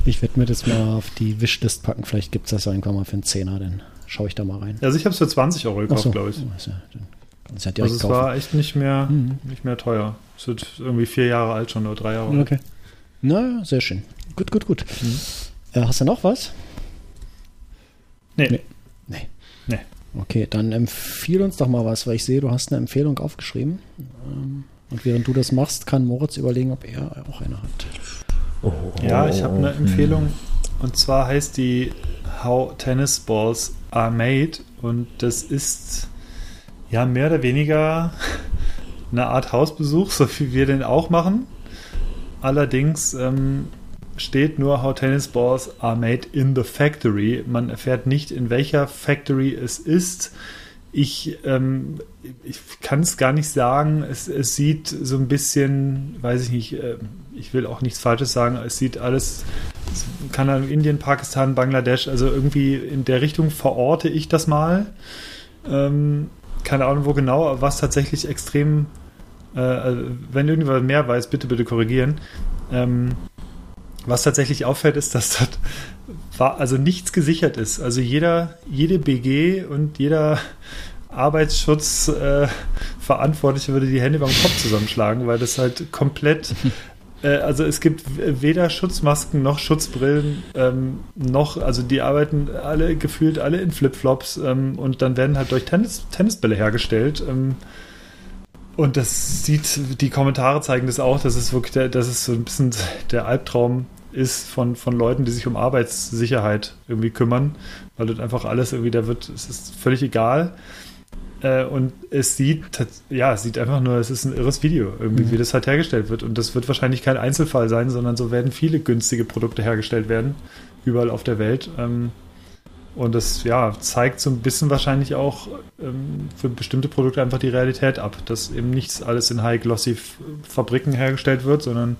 Ich werde mir das mal auf die Wishlist packen. Vielleicht gibt es das irgendwann mal für einen Zehner, dann schaue ich da mal rein. Also ich habe es für 20 Euro gekauft, so. glaube ich. Ist ja, Also es kaufen. war echt nicht mehr, Mhm. nicht mehr teuer. Es wird irgendwie vier Jahre alt schon oder drei Jahre alt. Okay. Na, sehr schön. Gut, gut, gut. Mhm. Äh, hast du noch was? Nee. Nee. Nee. Nee. Okay, dann empfiehl uns doch mal was, weil ich sehe, du hast eine Empfehlung aufgeschrieben. Ähm, Und während du das machst, kann Moritz überlegen, ob er auch eine hat. Oh, Ja, ich habe eine hm. Empfehlung. Und zwar heißt die How Tennis Balls Are Made. Und das ist ja mehr oder weniger eine Art Hausbesuch, so wie wir den auch machen. Allerdings ähm, steht nur How Tennis Balls Are Made in the Factory. Man erfährt nicht, in welcher Factory es ist. Ich, ähm, ich kann es gar nicht sagen. Es, es sieht so ein bisschen, weiß ich nicht, äh, ich will auch nichts Falsches sagen. Es sieht alles, es kann dann Indien, Pakistan, Bangladesch, also irgendwie in der Richtung verorte ich das mal. Ähm, keine Ahnung, wo genau, was tatsächlich extrem, äh, also wenn irgendjemand mehr weiß, bitte, bitte korrigieren. Ähm, was tatsächlich auffällt, ist, dass dort war, also nichts gesichert ist. Also jeder, jede BG und jeder Arbeitsschutzverantwortliche äh, würde die Hände beim Kopf zusammenschlagen, weil das halt komplett äh, also es gibt weder Schutzmasken noch Schutzbrillen ähm, noch, also die arbeiten alle gefühlt alle in Flipflops ähm, und dann werden halt durch Tennis, Tennisbälle hergestellt. Ähm, und das sieht, die Kommentare zeigen das auch, dass es wirklich, der, dass es so ein bisschen der Albtraum ist von, von Leuten, die sich um Arbeitssicherheit irgendwie kümmern, weil dort einfach alles irgendwie, da wird, es ist völlig egal. Äh, und es sieht, ja, es sieht einfach nur, es ist ein irres Video, irgendwie, wie das halt hergestellt wird. Und das wird wahrscheinlich kein Einzelfall sein, sondern so werden viele günstige Produkte hergestellt werden, überall auf der Welt. Ähm, und das, ja, zeigt so ein bisschen wahrscheinlich auch ähm, für bestimmte Produkte einfach die Realität ab, dass eben nichts alles in High-Glossy-Fabriken hergestellt wird, sondern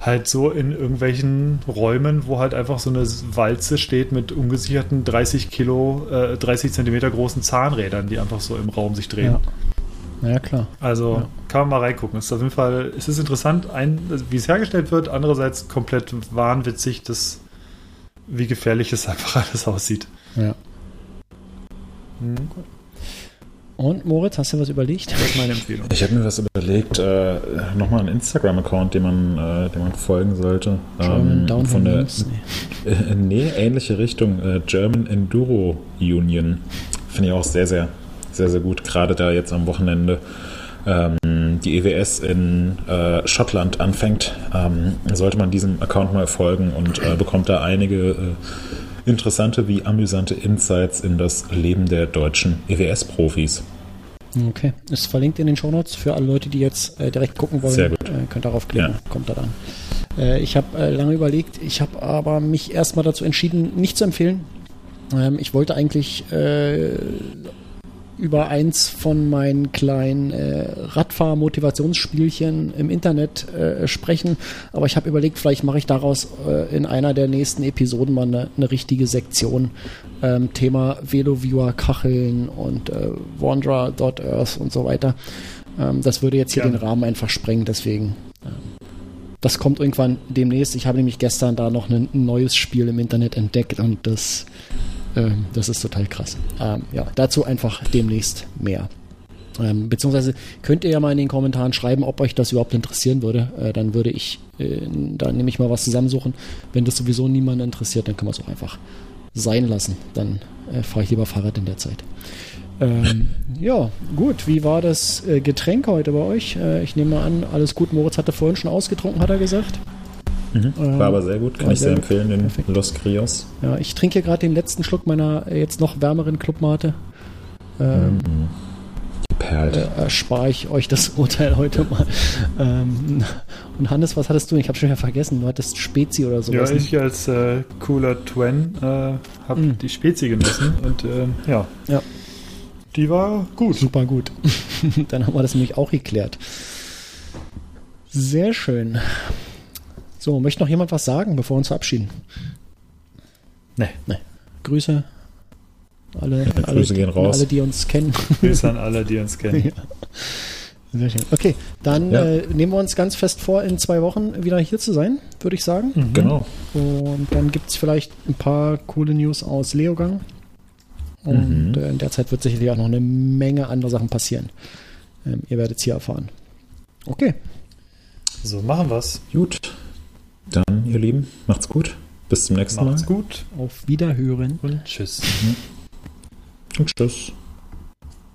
halt so in irgendwelchen Räumen, wo halt einfach so eine Walze steht mit ungesicherten 30 Kilo, äh, 30 Zentimeter großen Zahnrädern, die einfach so im Raum sich drehen. Ja. Ja, klar. Also Ja. kann man mal reingucken. Es ist auf jeden Fall, es ist interessant, ein, wie es hergestellt wird, andererseits komplett wahnwitzig, dass, wie gefährlich es einfach alles aussieht. Ja. Hm, Und Moritz, hast du was überlegt? Das ist meine Empfehlung. Ich habe mir was überlegt, äh, nochmal einen Instagram-Account, den man, äh, dem man folgen sollte. German Downhill von der? Nee. äh, nee, ähnliche Richtung. Äh, German Enduro Union. Finde ich auch sehr, sehr, sehr, sehr gut. Gerade da jetzt am Wochenende ähm, die EWS in äh, Schottland anfängt, ähm, sollte man diesem Account mal folgen und äh, bekommt da einige interessante wie amüsante Insights in das Leben der deutschen EWS-Profis. Okay, ist verlinkt in den Shownotes für alle Leute, die jetzt äh, direkt gucken wollen. Sehr gut. Äh, könnt darauf klicken, Ja. kommt da dann. Äh, ich habe äh, lange überlegt, ich habe aber mich erstmal dazu entschieden, nicht zu empfehlen. Ähm, ich wollte eigentlich äh, über eins von meinen kleinen äh, Radfahr-Motivationsspielchen im Internet äh, sprechen, aber ich habe überlegt, vielleicht mache ich daraus äh, in einer der nächsten Episoden mal eine, eine richtige Sektion. Ähm, Thema Veloviewer, Kacheln und äh, Wanderer.earth und so weiter. Ähm, das würde jetzt hier Gerne. den Rahmen einfach sprengen, deswegen. Ähm, das kommt irgendwann demnächst. Ich habe nämlich gestern da noch ein neues Spiel im Internet entdeckt und das, ähm, das ist total krass. Ähm, ja, dazu einfach demnächst mehr. Ähm, beziehungsweise könnt ihr ja mal in den Kommentaren schreiben, ob euch das überhaupt interessieren würde. Äh, dann würde ich äh, da nämlich mal was zusammensuchen. Wenn das sowieso niemanden interessiert, dann können wir es auch einfach sein lassen. Dann äh, fahre ich lieber Fahrrad in der Zeit. Ähm, ja, gut. Wie war das äh, Getränk heute bei euch? Äh, ich nehme mal an, alles gut. Moritz hatte vorhin schon ausgetrunken, hat er gesagt. Mhm. Ähm, War aber sehr gut, kann ich sehr sehr empfehlen, den Perfekt. Los Crios. Ja, ich trinke hier gerade den letzten Schluck meiner äh, jetzt noch wärmeren Clubmate. Ähm, Mhm. Perlt. äh, erspare ich euch das Urteil heute mal. Ähm, und Hannes, was hattest du? Ich habe schon wieder vergessen. Du hattest Spezi oder Ja, sowas. ne? ich als äh, cooler Twen äh, habe Mm. die Spezi genossen und ähm, ja. Ja. Die war gut. Super gut. Dann haben wir das nämlich auch geklärt. Sehr schön. So, möchte noch jemand was sagen, bevor wir uns verabschieden? Nee. Grüße. Alle, Ja, alle, Grüße gehen raus. alle, die uns kennen. Grüße an alle, die uns kennen. Ja. Sehr schön. Okay, dann Ja. äh, nehmen wir uns ganz fest vor, in zwei Wochen wieder hier zu sein, würde ich sagen. Mhm. Genau. Und dann gibt es vielleicht ein paar coole News aus Leogang. Und Mhm. äh, in der Zeit wird sicherlich auch noch eine Menge andere Sachen passieren. Ähm, ihr werdet es hier erfahren. Okay, So, machen wir's. Gut. Dann, ihr Lieben, macht's gut. Bis zum nächsten Macht's Mal. gut auf Wiederhören. und tschüss. Und tschüss.